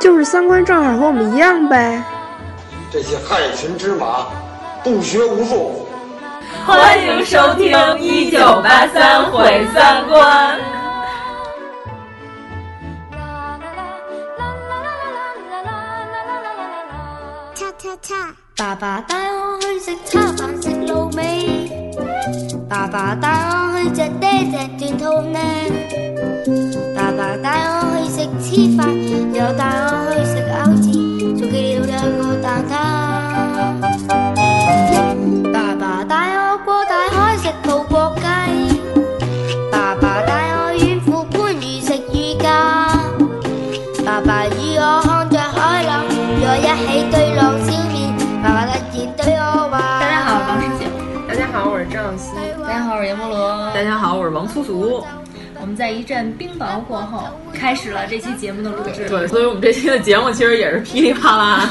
就是三观正好和我们一样呗。这些害群之马，不学无术。欢迎收听《一九八三毁三观》。爸爸帶我去食叉飯食滷味，爸爸帶我去隻爹隻斷肚腩，爸爸帶我黐飯，又帶我去食餃子，仲記得有個蛋撻。爸爸帶我過大海食葡國雞，爸爸帶我遠赴番禺食乳鴿，爸爸與我看着海浪，與我一起對浪消面。爸爸突然對我話：大家好，我是王世景。大家好，我是張小希。大家好，我是阎摩羅。大家好，我是王苏苏。我们在一阵冰雹过后，开始了这期节目的录制。对，所以我们这期的节目其实也是噼里啪啦。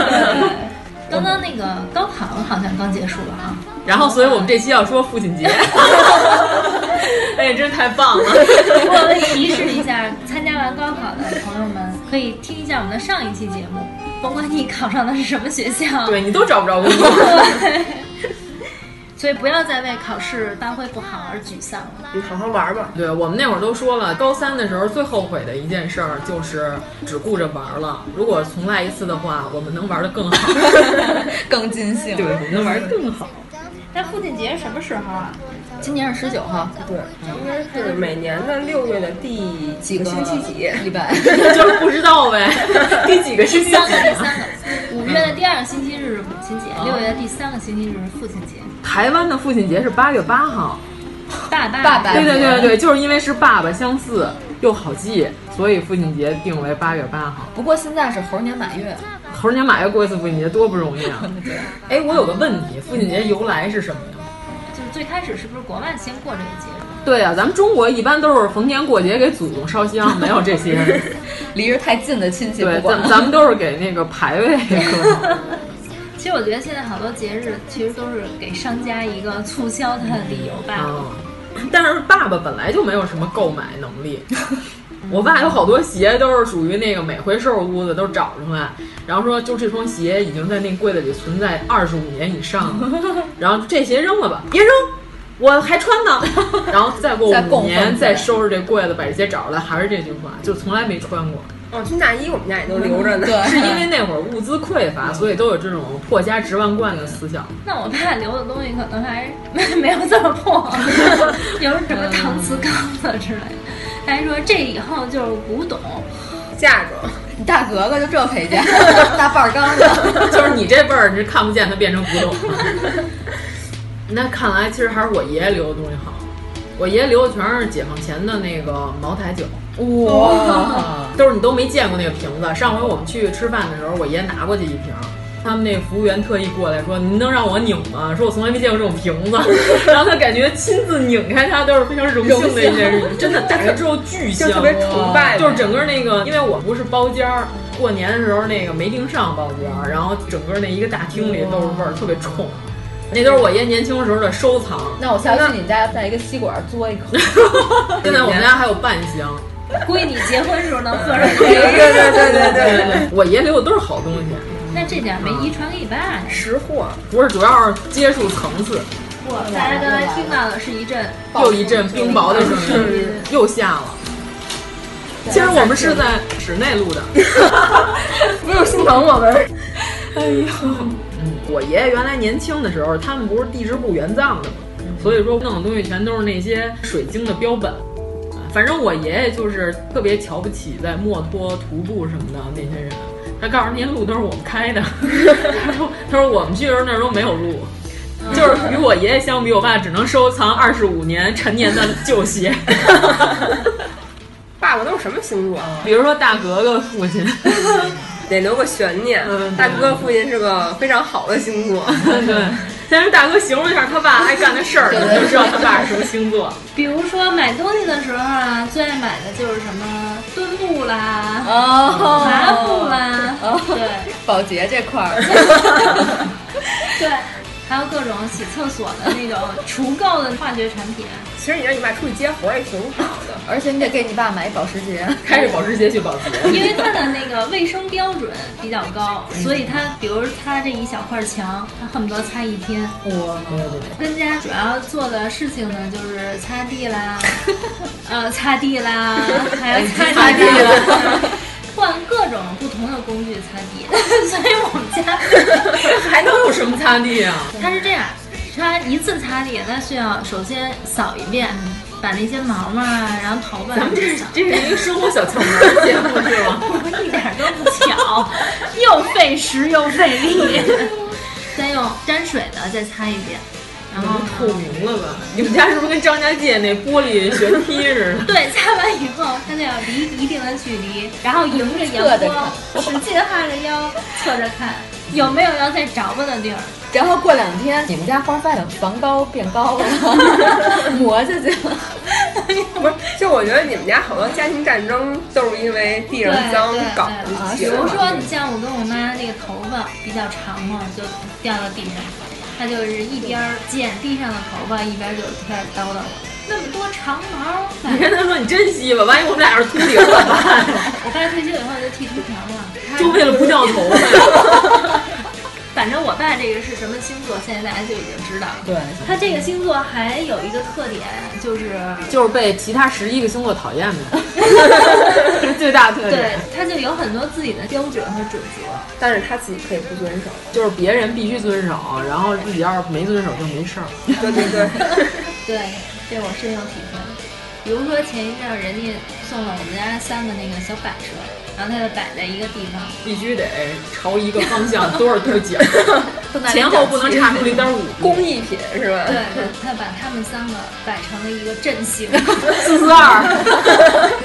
刚刚那个高考好像刚结束了啊，然后，所以我们这期要说父亲节。哎，真太棒了！我们提示一下，参加完高考的朋友们可以听一下我们的上一期节目，甭管你考上的是什么学校，对你都找不着工作。所以不要再为考试发挥不好而沮丧了。你好好玩吧。对我们那会儿都说了，高三的时候最后悔的一件事儿就是只顾着玩了。如果重来一次的话，我们能玩得更好，更尽兴。对，我们能玩得更好。那父亲节是什么时候啊？今年是十九号。对，应该是每年的六月的第几个星期几？礼拜，就是不知道呗。第几个星期？第三个，第三个。五月的第二个星期日是母亲节，六月的第三个星期日是父亲节。台湾的父亲节是八月八号。爸爸，爸爸，对对对对，就是因为是爸爸相似又好记，所以父亲节定为八月八号。不过现在是猴年马月，猴年马月过一次父亲节多不容易啊！哎，我有个问题，父亲节由来是什么呀？就是最开始是不是国外先过这个节日？对呀、啊，咱们中国一般都是逢年过节给祖宗烧香，没有这些 离着太近的亲戚对，咱咱们都是给那个牌位磕。其实我觉得现在好多节日其实都是给商家一个促销的理由罢了。哦但是爸爸本来就没有什么购买能力。我爸有好多鞋都是属于那个每回收拾屋子都找出来，然后说就这双鞋已经在那柜子里存在二十五年以上了，然后这鞋扔了吧，别扔，我还穿呢。然后再过五年再收拾这柜子，把这鞋找出来，还是这句话，就从来没穿过。哦，军大衣我们家也都留着呢。对，是 因为那会儿物资匮乏，所以都有这种破家值万贯的思想。那我爸留的东西可能还没没有这么破，有什么搪瓷缸子之类的。他还说这以后就是古董，嫁妆。你大格格就这陪嫁，大半缸子，就是你这辈儿你是看不见它变成古董了。那看来其实还是我爷爷留的东西好。我爷爷留的全是解放前的那个茅台酒，哇，都是你都没见过那个瓶子。上回我们去吃饭的时候，我爷拿过去一瓶，他们那服务员特意过来说：“您能让我拧吗？”说我从来没见过这种瓶子，然后他感觉亲自拧开它都是非常荣幸的一件事情，真的打开之后巨香，特别崇拜，就是整个那个，因为我不是包间儿，过年的时候那个没订上包间儿，然后整个那一个大厅里都是味儿，特别冲。那都是我爷年轻时候的收藏。那我下次去你家带一个吸管嘬一口。现在我们家还有半箱，估计你结婚时候能喝上。对对对对对对，我爷留的都是好东西。那这点没遗传给你爸？识货不是，主要是接触层次。哇，大家刚才听到的是一阵又一阵冰雹的声音，又下了。其实我们是在室内录的，不用心疼我们。哎呦。我爷爷原来年轻的时候，他们不是地质部援藏的嘛，所以说弄的东西全都是那些水晶的标本。反正我爷爷就是特别瞧不起在墨脱徒步什么的那些人，他告诉那些路都是我们开的。他说：“他说我们去的时候那儿都没有路，就是与我爷爷相比，我爸只能收藏二十五年陈年的旧鞋。”爸爸爸都是什么星座？比如说大格格父亲，得留个悬念。大格格父亲是个非常好的星座。对。先让大哥形容一下他爸爱干的事儿，你就知道他爸是什么星座。比如说买东西的时候啊，最爱买的就是什么墩布啦、哦，麻布啦，哦，对，保洁这块儿，对，还有各种洗厕所的那种除垢的化学产品。其实你让你爸出去接活儿也挺好的，而且你得给你爸买保时捷，开着保时捷去保时捷，因为它的那个卫生标准比较高，所以他比如他这一小块墙，他恨不得擦一天。哇，对对对。跟家主要做的事情呢，就是擦地啦，呃，擦地啦，还要擦地啦。换各种不同的工具擦地，所以我们家 还能有什么擦地啊？它是这样，它一次擦地，它需要首先扫一遍，把那些毛毛啊，然后头发。咱们这这是一个生活小窍门节目是吗？一点都不巧，又费时又费力。再用沾水的再擦一遍。然后透明了吧？你们家是不是跟张家界那玻璃悬梯似的？对，擦完以后它就要离一定的距离，然后迎着阳光，使劲哈着腰，侧着看有没有要再着吧的地儿。然后过两天，你们家花发的房高变高了，磨下去了。不是，就我觉得你们家好多家庭战争都是因为地上脏搞的。比如说，你像我跟我妈那个头发比较长嘛，就掉到地上。他就是一边剪地上的头发，一边就开始叨叨我那么多长毛。你跟他说你珍惜吧，万一我们俩要是秃顶怎么办？我爸退休以后就剃秃瓢了，就为了不掉头发。反正我爸这个是什么星座，现在大家就已经知道了。对，他这个星座还有一个特点，就是就是被其他十一个星座讨厌的，最大特点。对，他就有很多自己的标准和准则，但是他自己可以不遵守，就是别人必须遵守，然后自己要是没遵守就没事儿。对对对，对，这我深有体会。比如说前一阵人家送了我们家三个那个小摆设。然后它就摆在一个地方，必须得朝一个方向多少度角，前后不能差出零点五。工艺品是吧？对，他把他们三个摆成了一个阵型，四四二，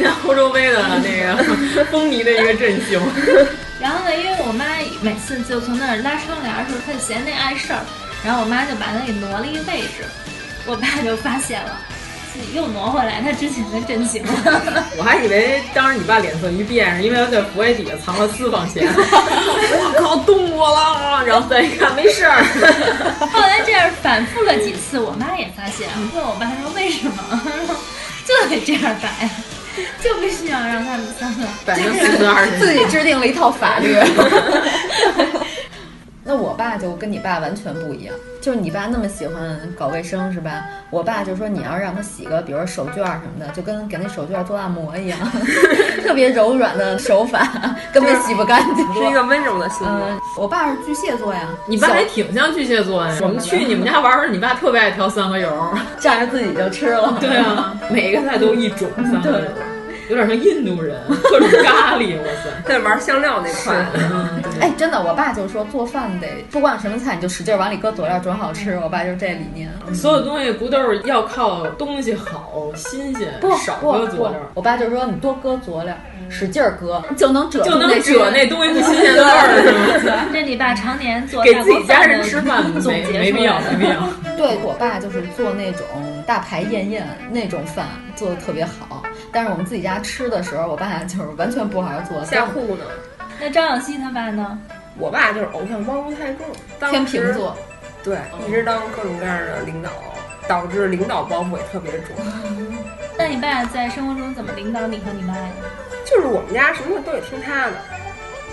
像欧洲杯的那个风靡的一个阵型。然后呢，因为我妈每次就从那儿拉窗帘的时候，她就嫌那碍事儿，然后我妈就把它给挪了一个位置，我爸就发现了。自己又挪回来他之前的阵型了，我还以为当时你爸脸色一变，是因为他在佛爷底下藏了私房钱。我靠，动我了！然后再一看，没事儿。后来这样反复了几次，我妈也发现，问我爸说为什么？就得这样摆，就不需要让他们三个摆成四十二，自己制定了一套法律。那我爸就跟你爸完全不一样，就是你爸那么喜欢搞卫生是吧？我爸就说你要让他洗个，比如说手绢什么的，就跟给那手绢做按摩一样，特别柔软的手法，根本洗不干净。是一个温柔的星座。我爸是巨蟹座呀，你爸还挺像巨蟹座呀。我们去你们家玩时，你爸特别爱挑三合油，蘸着自己就吃了。对啊，每个菜都一种三合油。有点像印度人，各种咖喱，我操！在玩香料那块。嗯哎，真的，我爸就说做饭得不管什么菜，你就使劲往里搁佐料，准好吃。我爸就是这理念。所有东西不都是要靠东西好、新鲜，不少搁佐料？我爸就说你多搁佐料，使劲搁，就能褶就能褶那东西不新鲜的味儿，是吗？这你爸常年做给自己家人吃饭，没没必要，没必要。对我爸就是做那种大排宴宴那种饭，做的特别好。但是我们自己家吃的时候，我爸就是完全不好好做，瞎糊弄。那张小希他爸呢？我爸就是偶像包袱太重，天秤座，对，一直当各种各样的领导，导致领导包袱也特别重。那你爸在生活中怎么领导你和你妈呀？就是我们家什么都得听他的，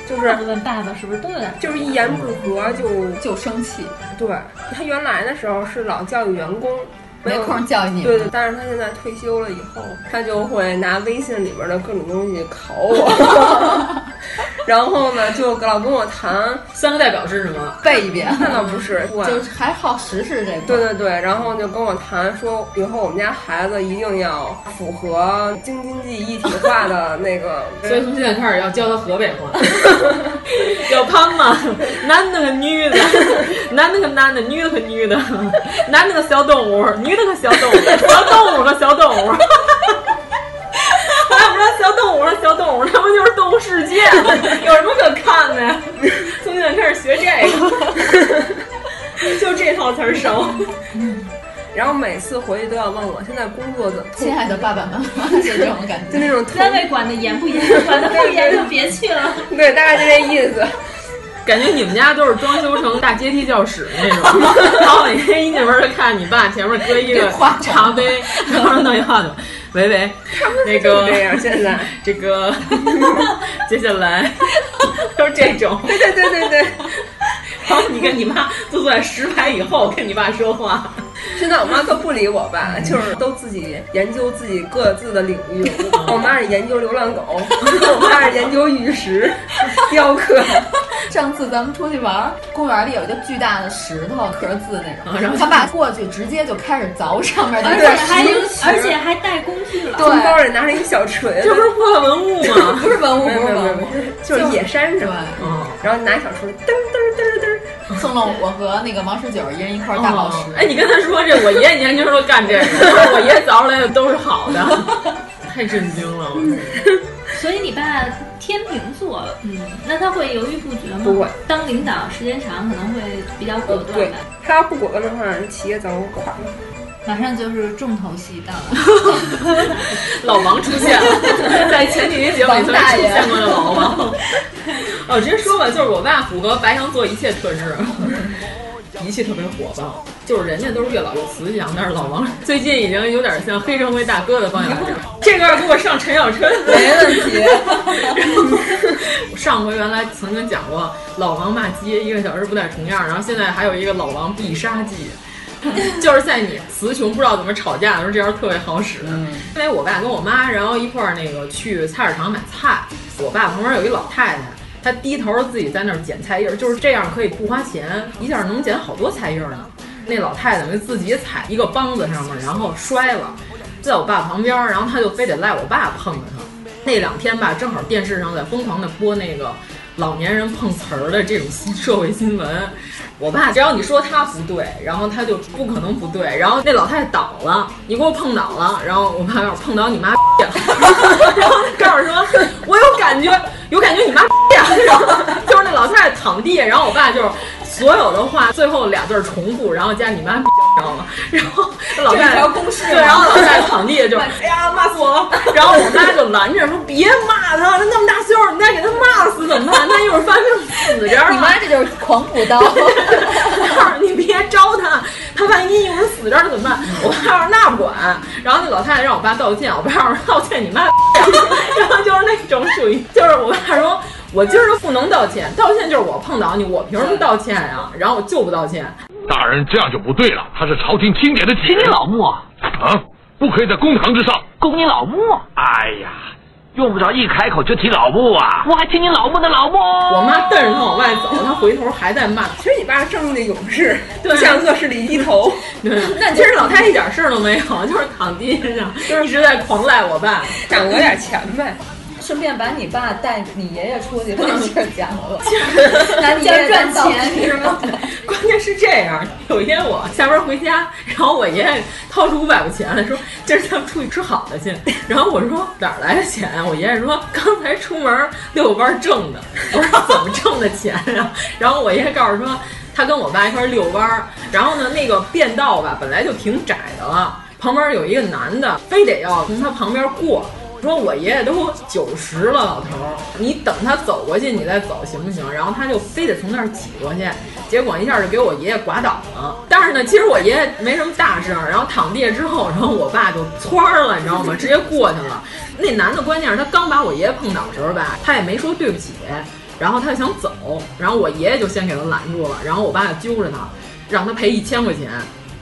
就是问爸爸是不是都有点，就是一言不合就就生气。对他原来的时候是老教育员工。没空教育你。对对，但是他现在退休了以后，他就会拿微信里边的各种东西考我，然后呢，就老跟我谈三个代表是什么，背一遍。那倒不是，就还好实事这个。对对对，然后就跟我谈说，以后我们家孩子一定要符合京津冀一体化的那个。所以从现在开始要教他河北话，要胖吗？男的和女的。男的和男的，女的和女的。男的和小动物，女的和小动物。小动物和小动物。我不知道小动物和小动物，那不就是动物世界吗？有什么可看的呀？从现在开始学这个。就这套词儿熟。每次回去都要问我现在工作怎么？亲爱的爸爸妈妈，就这种感觉，就那种单位管的严不严，管的不严就别去了。对，大概就这意思。感觉你们家都是装修成大阶梯教室那种，然后每天一进门就看你爸前面搁一个茶杯，然后弄一话筒，喂喂，那个这样现在这个接下来都是这种，对对对对对。然后你跟你妈都坐在十排以后跟你爸说话。现在我妈都不理我爸，就是都自己研究自己各自的领域。我妈是研究流浪狗，我爸是研究玉石、雕刻。上次咱们出去玩，公园里有一个巨大的石头刻着字那种，然后他爸过去直接就开始凿上面的，而且还而且还带工具了，从包里拿着一小锤，这不是破文物吗？不是文物，不是文物，就是野山上。嗯，然后拿小锤，噔噔噔噔。送了我和那个王十九一人一块大宝石。哎，你跟他说这，我爷爷年轻时候干这个，我爷爷凿出来的都是好的，太震惊了。所以你爸天秤座，嗯，那他会犹豫不决吗？不会，当领导时间长可能会比较果断吧。他要不果断的话，企业早就垮了。马上就是重头戏到了，老王出现了，在前几期节目里曾经出现过的老王。哦，直接说吧，就是我爸符合白羊座一切特质，脾气特别火爆，就是人家都是越老越慈祥，但是老王最近已经有点像黑社会大哥的方向了。这个给我上陈小春，没问题。上回原来曾经讲过老王骂街一个小时不带重样，然后现在还有一个老王必杀技。就是在你词穷不知道怎么吵架的时候，这招特别好使。因为我爸跟我妈，然后一块儿那个去菜市场买菜，我爸旁边有一老太太，她低头自己在那儿捡菜叶儿，就是这样可以不花钱，一下能捡好多菜叶儿呢。那老太太等于自己踩一个梆子上面，然后摔了，在我爸旁边，然后她就非得赖我爸碰着她。那两天吧，正好电视上在疯狂的播那个老年人碰瓷儿的这种新社会新闻。我爸只要你说他不对，然后他就不可能不对。然后那老太太倒了，你给我碰倒了，然后我爸要碰倒你妈了，然后告诉说，我有感觉，有感觉你妈呀，就是那老太太躺地，然后我爸就是所有的话最后俩字儿重复，然后加你妈，知道吗？然后老太太对，然后老太太躺地下就 哎呀骂死我了，然后我妈就拦着说别骂他，他那么大岁数，你再给他骂死怎么办？他一会儿发病死这儿，你妈这就是狂补刀。我告诉你别招他，他万一一会儿死这儿怎么办？我爸说那不管，然后那老太太让我爸道歉，我爸说道歉你妈，然后就是那种属于，就是我爸说我今儿就不能道歉，道歉就是我碰倒你，我凭什么道歉呀？然后我就不道歉。大人这样就不对了，他是朝廷钦点的亲你老穆啊，不可以在公堂之上供你老穆。哎呀。用不着一开口就提老穆啊！我还听你老穆的老穆。我妈瞪着他往外走，他回头还在骂。其实你爸是正义的勇士，不向恶势力低头。对，但其实老太太一点事儿都没有，就是躺地上，就是一直在狂赖我爸，想讹点钱呗。顺便把你爸带你爷爷出去把 这事儿讲了，拿你爷爷赚钱是吗？关键是这样，有一天我下班回家，然后我爷爷掏出五百块钱来说：“今儿咱们出去吃好的去。”然后我说：“哪儿来的钱啊？”我爷爷说：“刚才出门遛弯挣的。”我说：“怎么挣的钱呀？”然后我爷爷告诉说：“他跟我爸一块遛弯，然后呢，那个便道吧本来就挺窄的了，旁边有一个男的，非得要从他旁边过。”说我爷爷都九十了，老头儿，你等他走过去，你再走行不行？然后他就非得从那儿挤过去，结果一下就给我爷爷刮倒了。但是呢，其实我爷爷没什么大事儿。然后躺地下之后，然后我爸就窜了，你知道吗？直接过去了。那男的关键是他刚把我爷爷碰倒的时候吧，他也没说对不起，然后他就想走，然后我爷爷就先给他拦住了，然后我爸就揪着他，让他赔一千块钱。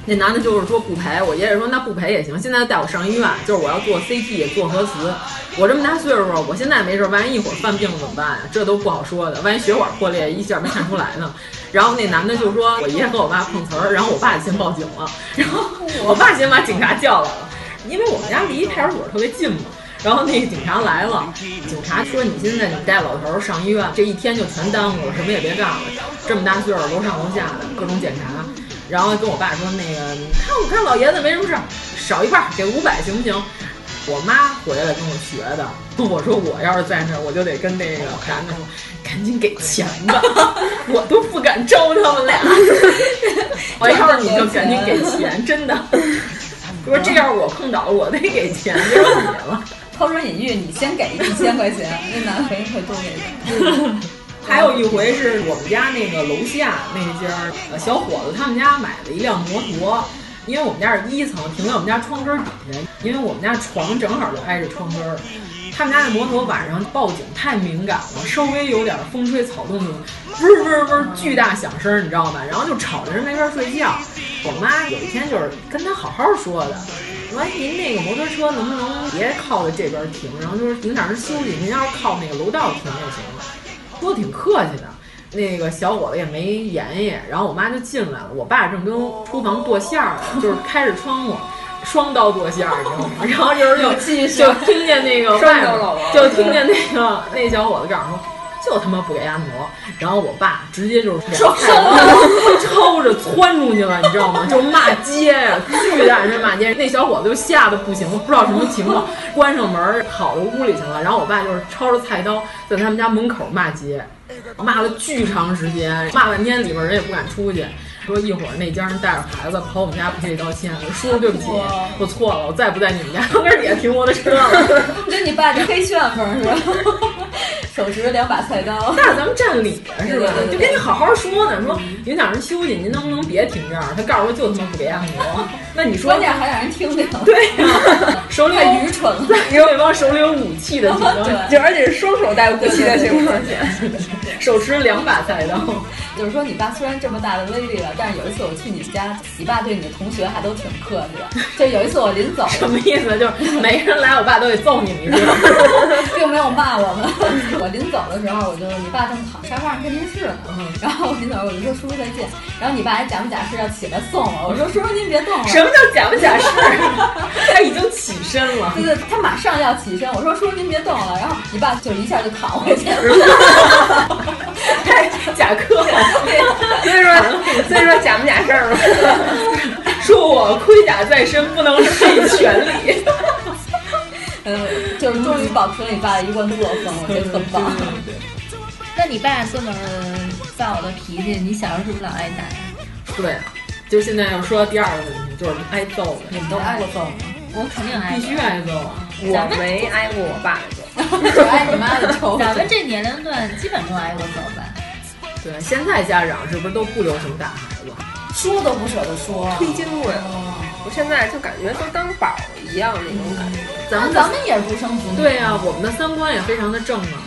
那男的就是说不赔，我爷爷说那不赔也行。现在带我上医院，就是我要做 CT 做核磁。我这么大岁数，我现在没事，万一一会儿犯病了怎么办呀？这都不好说的，万一血管破裂一下没看出来呢。然后那男的就说我爷爷和我爸碰瓷儿，然后我爸先报警了，然后我爸先把警察叫来了，因为我们家离派出所特别近嘛。然后那个警察来了，警察说你现在你带老头上医院，这一天就全耽误了，什么也别干了。这么大岁数，楼上楼下的各种检查。然后跟我爸说：“那个，看我看老爷子没什么事儿，少一半，给五百行不行？”我妈回来跟我学的。我说我要是在那儿，我就得跟那个赶紧赶紧给钱吧，我都不敢招他们俩。我要是你就赶紧给钱，真的。说这要是我碰倒了，我得给钱，就是你了。抛砖引玉，你先给一千块钱，那男的肯定会多给点。还有一回是我们家那个楼下那家呃小伙子他们家买了一辆摩托，因为我们家是一层，停在我们家窗根底下，因为我们家床正好就挨着窗根儿。他们家那摩托晚上报警太敏感了，稍微有点风吹草动就嗡嗡嗡巨大响声，你知道吗？然后就吵着人没法睡觉。我妈有一天就是跟他好好说的，说您那个摩托车能不能别靠在这边停，然后就是影响人休息，您要是靠那个楼道停就行了。说的挺客气的，那个小伙子也没言语，然后我妈就进来了，我爸正跟厨房剁馅儿，就是开着窗户，双刀剁馅儿，你知道吗？然后就是就就听见那个外面，就听见那个那小伙子告诉说。就他妈不给按摩，然后我爸直接就是双抄着窜出去了，你知道吗？就骂街呀，巨大声骂街。那小伙子就吓得不行了，不知道什么情况，关上门跑到屋里去了。然后我爸就是抄着菜刀在他们家门口骂街，骂了巨长时间，骂半天里边人也不敢出去。说一会儿那家人带着孩子跑我们家赔礼道歉，我叔对不起，我错了，我再不在你们家窗根底下停摩托车了。你觉得你爸这黑旋风是吧？手持两把菜刀，那咱们占理啊，是吧？就跟你好好说呢，说影响人休息，您能不能别停这儿？他告诉我就他妈不给按摩，那你说关键还让人听见，对呀，手里太愚蠢了，有一帮手里有武器的情况而且是双手带武器的情况下，手持两把菜刀。就是说，你爸虽然这么大的威力了，但是有一次我去你家，你爸对你的同学还都挺客气的。就有一次我临走，什么意思？就是每个人来，我爸都得揍你们一顿，并 没有骂我们。我临走的时候，我就你爸正躺沙发上看电视呢，然后我临走我就说叔叔再见，然后你爸还假模假式要起来送我，我说叔叔您别动了。什么叫假模假式？他已经起身了。对对，他马上要起身，我说叔叔您别动了，然后你爸就一下就躺回去了，太假客了。所以说，所以说假不假事儿吗？说我盔甲在身，不能失权利。嗯，就是终于保持了你爸的一贯作风，我觉得很棒。那你爸这么暴的脾气，你小时候是不是老挨打呀？对，就现在要说第二个问题，就是挨揍。你们都挨过揍吗？我肯定挨，必须挨揍啊。我没挨过我爸的揍，就挨你妈的揍。咱们这年龄段基本都挨过揍吧？对，现在家长是不是都不留什么打孩子？说都不舍得说，推经过呀。我现在就感觉都当宝一样那种感觉。咱们咱们也是独生子女。对呀，我们的三观也非常的正啊。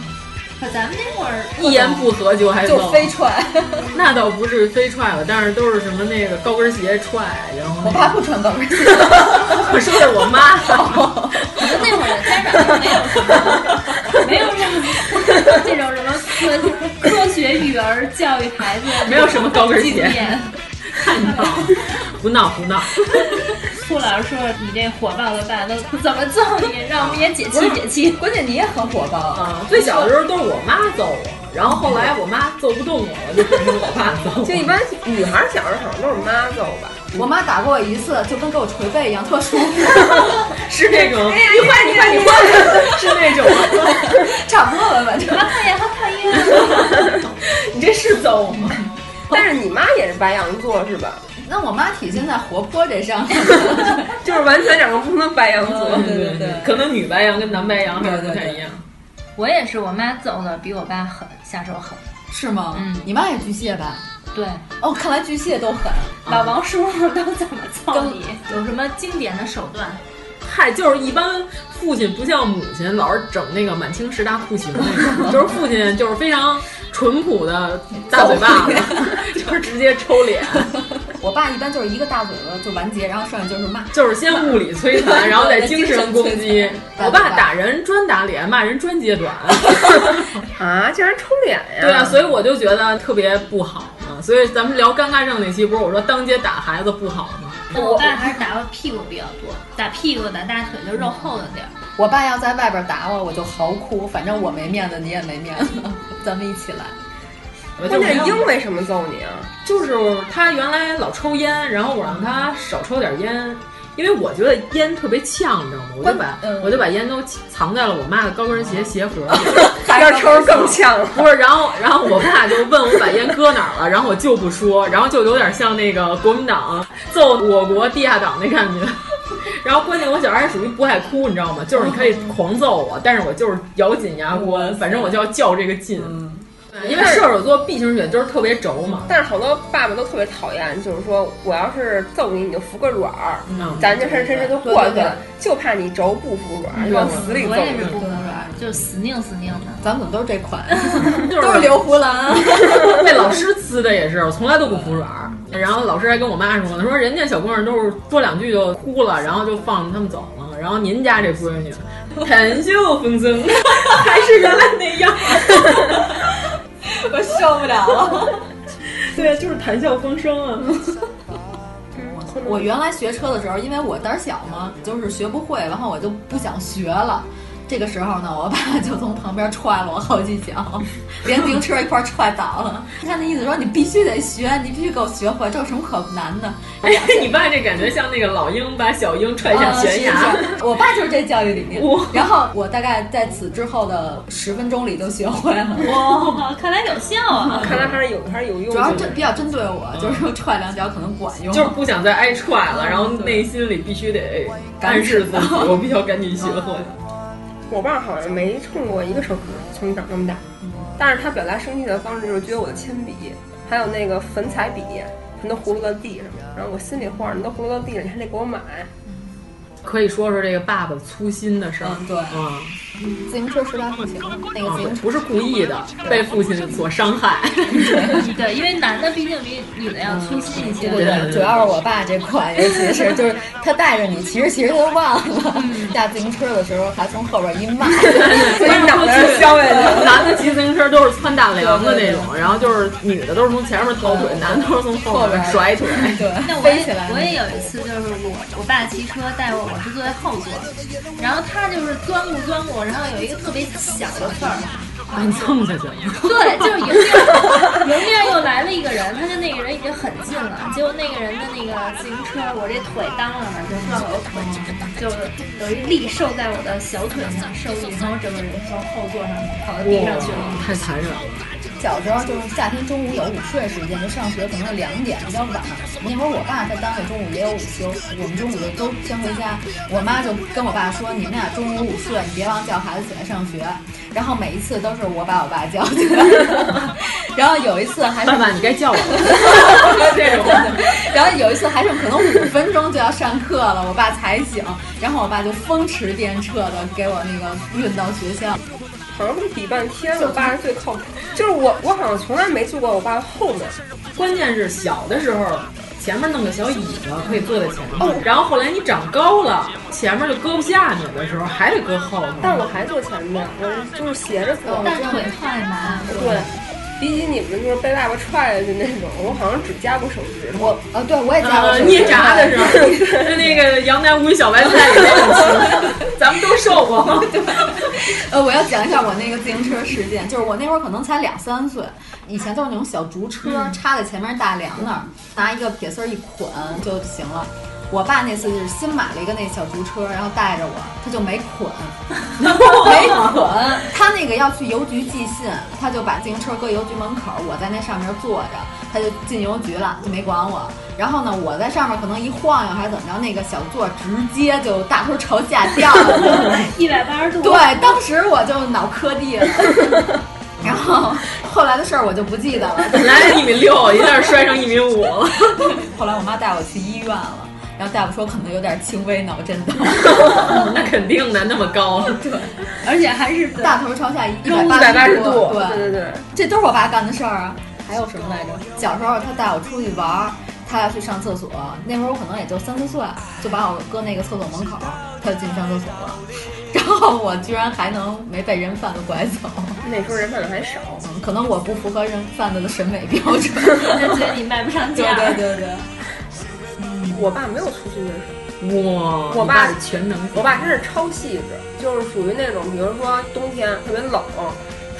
可咱们那会儿一言不合就还就飞踹，那倒不是飞踹了，但是都是什么那个高跟鞋踹，然后我爸不穿高跟鞋，我说的是我妈。我们那会儿的家长没有什么，没有什么 这种什么科科学育儿教育孩子，没有什么高跟鞋，看到胡闹胡闹。顾老师说：“你这火爆的爸都怎么揍你？让我们也解气解气。关键你也很火爆啊！最小的时候都是我妈揍我，然后后来我妈揍不动我了，就变成我爸揍。就一般女孩小时候好像都是妈揍吧。我妈打过我一次，就跟给我捶背一样，特舒服。是那种，哎呀，你换你换你换，是那种，差不多吧，反正。好讨厌，好讨厌。你这是揍吗？但是你妈也是白羊座是吧？”那我妈体现在活泼这上面，就是完全两个不同的白羊座，对对对，可能女白羊跟男白羊还是不太一样。我也是，我妈揍的比我爸狠，下手狠，是吗？嗯，你妈也巨蟹吧？对，哦，看来巨蟹都狠。老王叔叔都怎么揍你？有什么经典的手段？嗨，就是一般父亲不像母亲，老是整那个满清十大酷刑那种，就是父亲就是非常淳朴的大嘴巴子，就是直接抽脸。我爸一般就是一个大嘴巴就完结，然后剩下就是骂，就是先物理摧残，然后再精神攻击。我爸打人专打脸，骂人专揭短。啊，竟然抽脸呀！对啊，所以我就觉得特别不好嘛。所以咱们聊尴尬症那期，不是我说当街打孩子不好吗？我爸还是打我屁股比较多，打屁股、打大腿就肉厚了点儿。我爸要在外边打我，我就嚎哭，反正我没面子，你也没面子，咱们一起来。关键英为什么揍你啊？就是他原来老抽烟，然后我让他少抽点烟，因为我觉得烟特别呛，你知道吗？我就把、嗯、我就把烟都藏在了我妈的高跟鞋鞋盒里，要抽更呛了。不是，然后然后我爸就问我把烟搁哪儿了，然后我就不说，然后就有点像那个国民党揍我国地下党那感觉。然后关键我小孩属于不爱哭，你知道吗？就是你可以狂揍我，但是我就是咬紧牙关，反正我就要较这个劲。因为射手座 B 型血就是特别轴嘛，但是好多爸爸都特别讨厌，就是说我要是揍你，你就服个软儿，嗯、咱这事事就过去了，就怕你轴不服软，往死里揍。我也是不服软，就是死拧死拧的。咱们怎么都是这款？都是刘胡兰，被老师呲的也是，我从来都不服软。然后老师还跟我妈说呢，说人家小姑娘都是说两句就哭了，然后就放他们走了，然后您家这闺女 谈笑风生，还是原来那样。我受不了了。对，就是谈笑风生啊。我原来学车的时候，因为我胆小嘛，就是学不会，然后我就不想学了。这个时候呢，我爸就从旁边踹了我好几脚，连自行车一块踹倒了。他那意思说你必须得学，你必须给我学会，这有什么可难的？哎呀，你爸这感觉像那个老鹰把小鹰踹下悬崖。啊、我爸就是这教育理念。然后我大概在此之后的十分钟里就学会了。哇，看来有效啊！看来还是有还是有用。主要针比较针对我，就是说踹两脚可能管用。就是不想再挨踹了，然后内心里必须得暗示自己，我必须要赶紧学会。我爸好像没冲过一个手指，从长这么大，但是他表达生气的方式就是撅我的铅笔，还有那个粉彩笔，全都糊到地上。然后我心里话，你都糊到地上，你还得给我买。可以说说这个爸爸粗心的事儿。嗯，对，嗯，自行车失败父亲，那个自行车不是故意的，被父亲所伤害。对，因为男的毕竟比女的要粗心一些。对对，主要是我爸这款，尤其是就是他带着你，其实其实都忘了。驾自行车的时候还从后边一骂，把脑袋削下去。男的骑自行车都是窜大梁的那种，然后就是女的都是从前面掏腿，男的都是从后边甩腿。对，那我也。我也有一次，就是我我爸骑车带我。我是坐在后座，然后他就是钻过钻过，然后有一个特别小的缝儿，把你蹭下去了。对，就是迎面迎面又来了一个人，他跟那个人已经很近了，结果那个人的那个自行车，我这腿当了嘛，就撞我腿，就是有一力受在我的小腿上受力，然后整个人从后座上跑到地上去了，太残忍了。小时候就是夏天中午有午睡时间，就上学可能两点比较晚。那会儿我爸在单位中午也有午休，我们中午就都先回家。我妈就跟我爸说：“你们俩中午午睡，你别忘叫孩子起来上学。”然后每一次都是我把我爸叫起来。然后有一次还是爸爸，你该叫我了。这种。然后有一次还剩可能五分钟就要上课了，我爸才醒。然后我爸就风驰电掣的给我那个运到学校。好像比半天，我爸是最靠谱。就是我，我好像从来没坐过我爸后面。关键是小的时候，前面弄个小椅子可以坐在前面，哦、然后后来你长高了，前面就搁不下你的时候，还得搁后面。但我还坐前面，我就是斜着坐，但腿太难。对。比起你们就是被爸爸踹下去那种，我好像只夹过手指头。我啊，对，我也夹过手指头。捏炸的时候，就那个杨乃武与小白菜里面，咱们都受过。对，呃，我要讲一下我那个自行车事件，就是我那会儿可能才两三岁，以前都是那种小竹车，插在前面大梁那儿，拿一个铁丝一捆就行了。我爸那次就是新买了一个那小竹车，然后带着我，他就没捆，没捆。他那个要去邮局寄信，他就把自行车搁邮局门口，我在那上面坐着，他就进邮局了，就没管我。然后呢，我在上面可能一晃悠还是怎么着，那个小座直接就大头朝下掉了，一百八十度。对，当时我就脑磕地了。然后后来的事儿我就不记得了。本来一米六，一下摔成一米五了。后来我妈带我去医院了。然后大夫说可能有点轻微脑震荡，那肯定的，那么高，对，而且还是 大头朝下一百八十度，对对对，这都是我爸干的事儿啊。还有什么来着？小时候他带我出去玩，他要去上厕所，那会儿我可能也就三四岁，就把我搁那个厕所门口，他就进去上厕所了。然后我居然还能没被人贩子拐走，那时候人贩子还少，嗯，可能我不符合人贩子的审美标准，就觉得你卖不上价。对对对对。我爸没有粗心的事，哇！我爸全能，我爸真是超细致，就是属于那种，比如说冬天特别冷，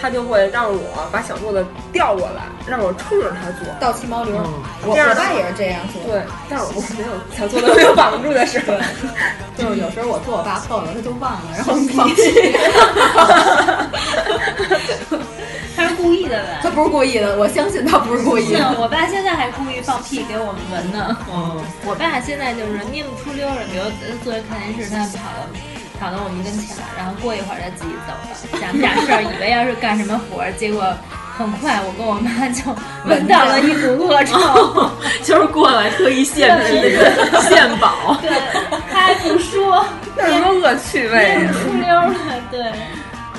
他就会让我把想做的调过来，让我冲着他做，倒骑毛驴。我这样我爸也是这样做。对，但是我没有想做的没有绑住的时候，就是有时候我坐我爸后头，他就忘了，然后放屁。他是故意的呗？他不是故意的，我相信他不是故意的。我爸现在还故意放屁给我们闻呢。嗯，我爸现在就是蔫不出溜的，比如坐着看电视，他跑到跑到我们跟前，然后过一会儿他自己走了，假不假事儿，以为要是干什么活儿，结果很快我跟我妈就闻到了一股恶臭，就是过来特意献祭的献宝。对，他还不说，那什么恶趣味出溜了，对。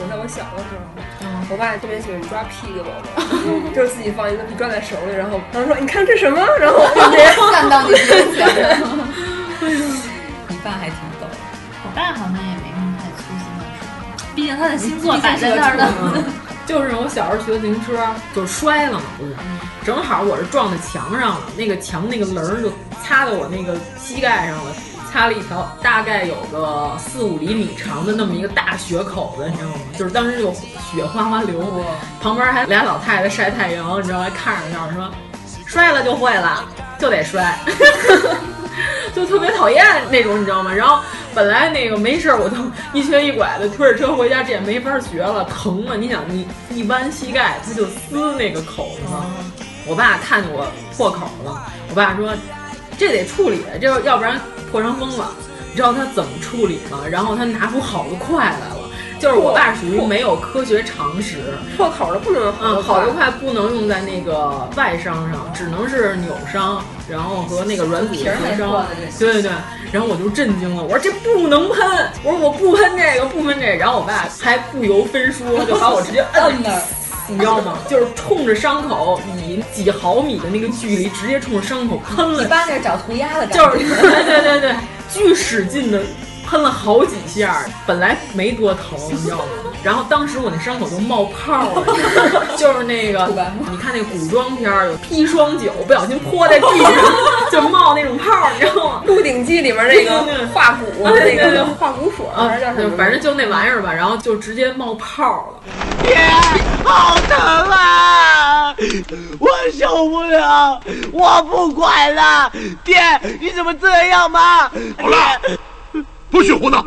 我在我小的时候，我爸特别喜欢抓屁给我，就是自己放一个屁抓在手里，然后然后说你看这什么，然后我就直接 干到你面前。你爸还挺逗。我爸好像也没什么太粗心的事，毕竟他的星座摆在那儿呢。就是我小时候学自行车，就摔了嘛，不是，正好我是撞在墙上了，那个墙那个棱儿就擦到我那个膝盖上了。擦了一条大概有个四五厘米长的那么一个大血口子，你知道吗？就是当时就血哗哗流，旁边还俩老太太晒太阳，你知道吗？看着那说，摔了就会了，就得摔，就特别讨厌那种，你知道吗？然后本来那个没事儿，我都一瘸一拐的推着车回家，这也没法学了，疼啊！你想，你一弯膝盖，它就撕那个口子嘛。我爸看见我破口了，我爸说。这得处理，这要不然破伤风了。你知道他怎么处理吗？然后他拿出好的块来了。就是我爸属于没有科学常识，破口的不能嗯，好的块不能用在那个外伤上，只能是扭伤，然后和那个软组织合伤。对对对。然后我就震惊了，我说这不能喷，我说我不喷这个，不喷这个。然后我爸还不由分说就把我直接摁那儿。你知道吗？就是冲着伤口，以几毫米的那个距离，直接冲着伤口喷了。一般那是找涂鸦的感觉。就是 对对对对，巨使劲的喷了好几下，本来没多疼，你知道吗？然后当时我那伤口就冒泡了，就是那个，你看那古装片有砒霜酒，不小心泼在地上就冒那种泡，你知道吗？《鹿鼎记》里面那个化骨那个化骨水，啊，叫什么？反正就那玩意儿吧，然后就直接冒泡了。爹，好疼啊！我受不了，我不管了。爹，你怎么这样嘛？好了，不许胡闹。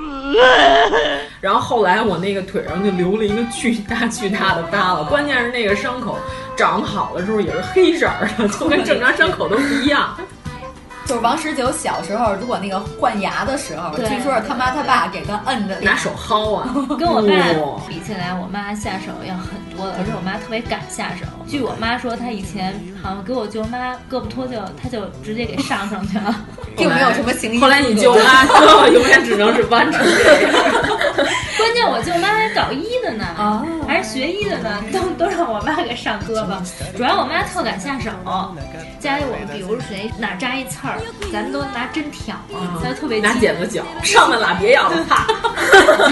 然后后来我那个腿上就留了一个巨大巨大的疤了，关键是那个伤口长好了之后也是黑色的，就跟正常伤口都不一样。就是王十九小时候，如果那个换牙的时候，据说是他妈他爸给他摁着，拿手薅啊。跟我爸比起来，我妈下手要很多的，而且我妈特别敢下手。据我妈说，她以前好像给我舅妈胳膊脱臼，她就直接给上上去了，并没有什么行医。后来你舅妈永远只能是弯成这样。关键我舅妈还搞医的呢，啊、还是学医的呢，都都让我妈给上胳膊。主要我妈特敢下手，家里我们比如谁哪扎一刺儿。咱们都拿针挑啊，他就特别拿剪子绞，上面拉别要了，怕，他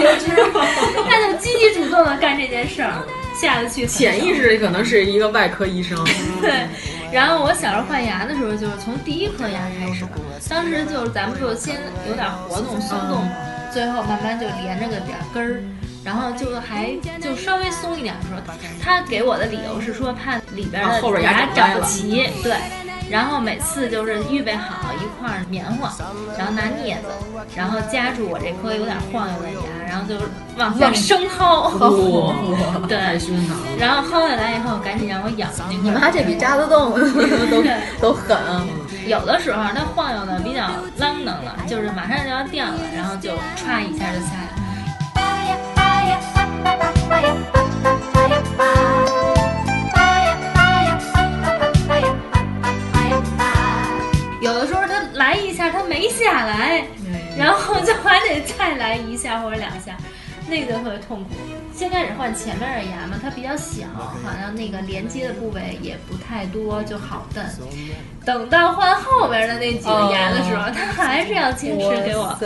就积极主动的干这件事儿，下得去。潜意识里可能是一个外科医生。对，然后我小时候换牙的时候，就是从第一颗牙开始，当时就是咱们就先有点活动松动，最后慢慢就连着个点根儿。然后就还就稍微松一点的时候，他给我的理由是说怕里边的牙长不齐，对。然后每次就是预备好一块棉花，然后拿镊子，然后夹住我这颗有点晃悠的牙，然后就往往生 薅，哇，对，太凶残了。然后薅下来以后，赶紧让我咬。你妈这比扎得动 都都狠。有的时候它晃悠的比较啷当了，就是马上就要掉了，然后就歘一下就下来再来一下或者两下，那个特别痛苦。先开始换前面的牙嘛，它比较小，好像那个连接的部位也不太多，就好蹬。等到换后边的那几个牙的时候，他还是要坚持给我。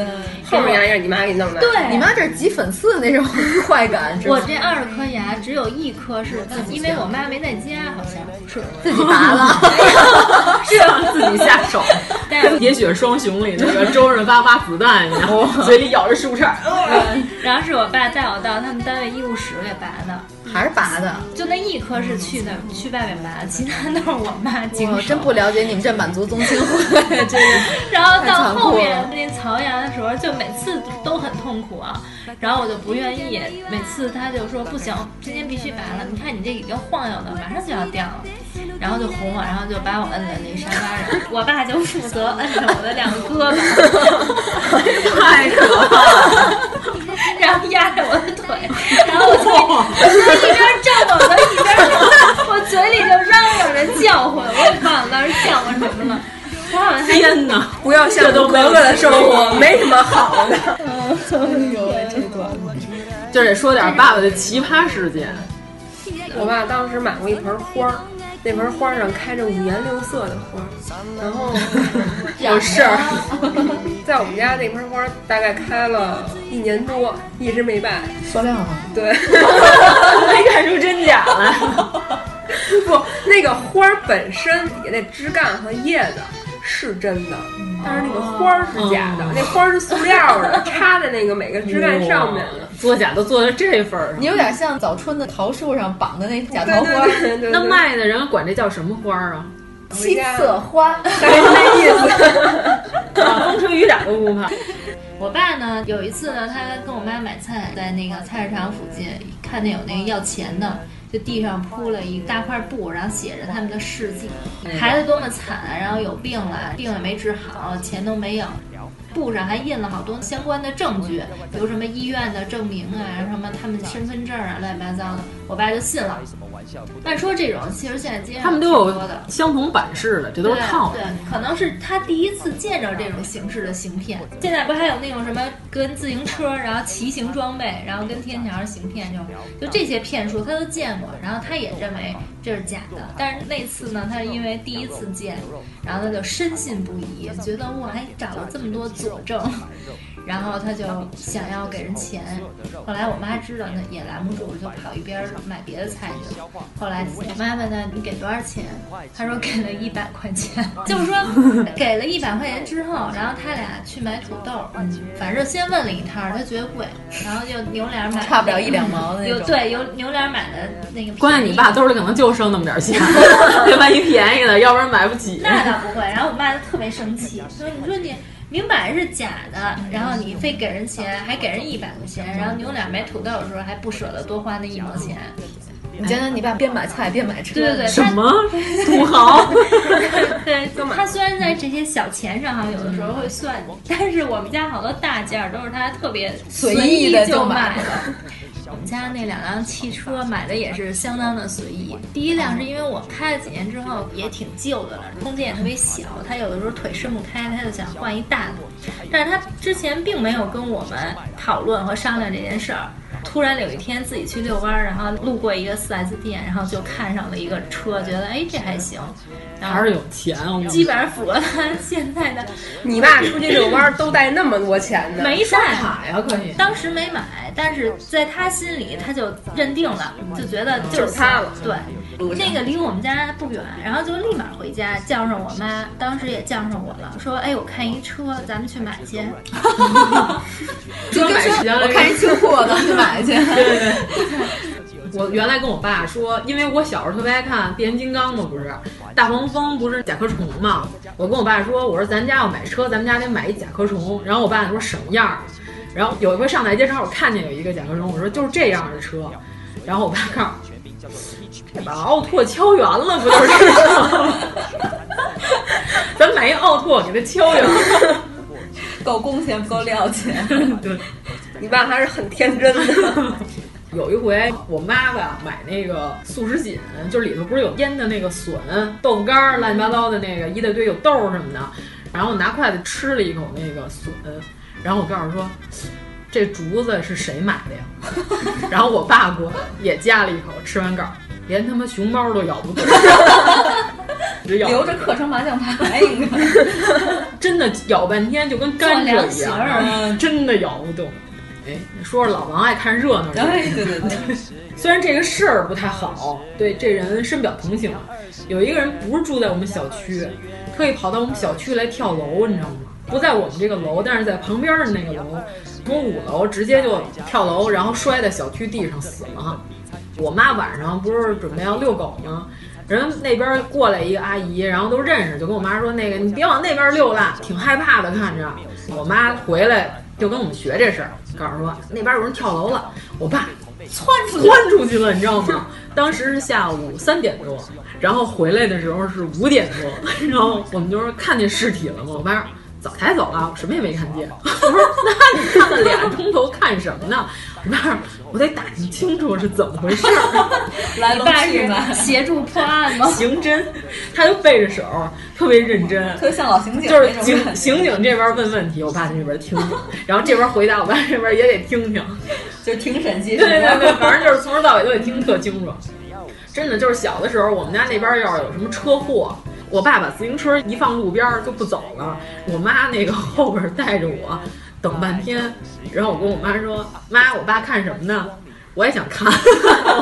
后面牙也是你妈给弄的。对，你妈这是挤粉刺那种 快感。我这二十颗牙只有一颗是自己，因为我妈没在家，好像是自己拔了，是要自己下手。带我铁血双雄里那个周润发挖子弹然后，嘴里咬着树杈。然后是我爸带我到他们单位医务室给拔的，还是拔的？就那一颗是去的去外面拔，其他都是我妈经手。我真不了解你们这满族宗亲会，这 个。然后到后面那槽牙的时候，就每次都很痛苦啊。然后我就不愿意，每次他就说不行，今天必须拔了。你看你这已经晃悠的，马上就要掉了。然后就哄我，然后就把我摁在那沙发上。我爸就负责摁着我的两个胳膊，太可怕了。然后压着我的腿，然后我就我就一边震我的，一边我嘴里就嚷嚷着叫唤，我也忘了当时叫唤什么了。天哪！不要像哥哥的生活，没什么好的。哎呦，这段就得说点爸爸的奇葩事件。我爸当时买过一盆花儿，那盆花上开着五颜六色的花，然后 有事儿，在我们家那盆花大概开了一年多，一直没败。塑料吗？对，没看出真假来。不，那个花本身底下那枝干和叶子是真的，但是那个花儿是假的，那花儿是塑料的，插在那个每个枝干上面的。作假都做到这份儿上，你有点像早春的桃树上绑的那假桃花。那卖的人管这叫什么花儿啊？七色花，大概是那意思。啊，风吹雨打都不怕。我爸呢，有一次呢，他跟我妈买菜，在那个菜市场附近，看见有那个要钱的。就地上铺了一大块布，然后写着他们的事迹，孩子多么惨，然后有病了，病也没治好，钱都没有。布上还印了好多相关的证据，比如什么医院的证明啊，什么他们身份证啊，乱七八糟的。我爸就信了。按说这种其实现在街上他们都有相同版式的，这都是套的。对，可能是他第一次见着这种形式的行骗。现在不还有那种什么跟自行车，然后骑行装备，然后跟天桥上行骗，就就这些骗术他都见过，然后他也认为这是假的。但是那次呢，他是因为第一次见，然后他就深信不疑，觉得我还找了这么多。佐证，然后他就想要给人钱。后来我妈知道，那也拦不住，就跑一边买别的菜去了。后来我妈问他：“你给多少钱？”他说：“给了一百块钱。”就是说，给了一百块钱之后，然后他俩去买土豆。嗯，反正先问了一摊，他觉得贵，然后就扭脸买，差不了一两毛的有对，有扭脸买的那个。关键你爸兜里可能就剩那么点钱，得买一便宜的，要不然买不起。那倒不会。然后我妈就特别生气，说：“你说你。”明摆是假的，然后你非给人钱，还给人一百块钱，然后你用俩买土豆的时候还不舍得多花那一毛钱。你觉得你爸边买菜边买车，对对对，什么土豪？对，他虽然在这些小钱上哈，有的时候会算计，但是我们家好多大件都是他特别随意的就买的。我们家那两辆汽车买的也是相当的随意。第一辆是因为我开了几年之后也挺旧的了，空间也特别小，他有的时候腿伸不开，他就想换一大的。但是他之前并没有跟我们讨论和商量这件事儿。突然有一天自己去遛弯儿，然后路过一个 4S 店，然后就看上了一个车，觉得哎这还行，还是有钱，基本上符合他现在的。你爸出去遛弯儿都带那么多钱呢？没带卡呀，可以。当时没买，但是在他心里他就认定了，就觉得就是他了。对，那个离我们家不远，然后就立马回家叫上我妈，当时也叫上我了，说哎我看一车，咱们去买去。就跟说我看一车货，咱们去买。对对对，我原来跟我爸说，因为我小时候特别爱看变形金刚嘛，不是大黄蜂不是甲壳虫嘛？我跟我爸说，我说咱家要买车，咱们家得买一甲壳虫。然后我爸说什么样？然后有一回上台阶正好看见有一个甲壳虫，我说就是这样的车。然后我爸告诉把奥拓敲圆了，不就是吗？咱买一奥拓给它敲圆了，够工钱不够料钱。对。你爸还是很天真的。有一回，我妈吧买那个速食锦，就是里头不是有腌的那个笋、豆腐干乱七八糟的那个一大堆，有豆什么的。然后拿筷子吃了一口那个笋，然后我告诉说，这竹子是谁买的呀？然后我爸过来也夹了一口，吃完告连他妈熊猫都咬不动，留着刻成麻将牌应该。真的咬半天就跟甘蔗一样，真的咬不动。哎，说说老王爱看热闹。哎，对对对，虽然这个事儿不太好，对这人深表同情。有一个人不是住在我们小区，特意跑到我们小区来跳楼，你知道吗？不在我们这个楼，但是在旁边的那个楼，从五楼直接就跳楼，然后摔在小区地上死了。我妈晚上不是准备要遛狗吗？人那边过来一个阿姨，然后都认识，就跟我妈说：“那个你别往那边溜了，挺害怕的。”看着我妈回来就跟我们学这事儿，告诉说那边有人跳楼了。我爸窜出窜出去了，你知道吗？当时是下午三点多，然后回来的时候是五点多，然后我们就说看见尸体了吗？我妈说。早抬走了，我什么也没看见。我说：“那你看了俩钟头看什么呢？”我爸，我得打听清楚是怎么回事。来爸是协助破案吗？刑侦，他就背着手，特别认真，特别像老刑警。就是警刑警这边问问题，我爸在这边听听，然后这边回答，我爸这边也得听听，就听审计。对对对，反正就是从头到尾都得听特清楚。真的就是小的时候，我们家那边要是有什么车祸。我爸把自行车一放路边就不走了，我妈那个后边带着我等半天，然后我跟我妈说：“妈，我爸看什么呢？我也想看。”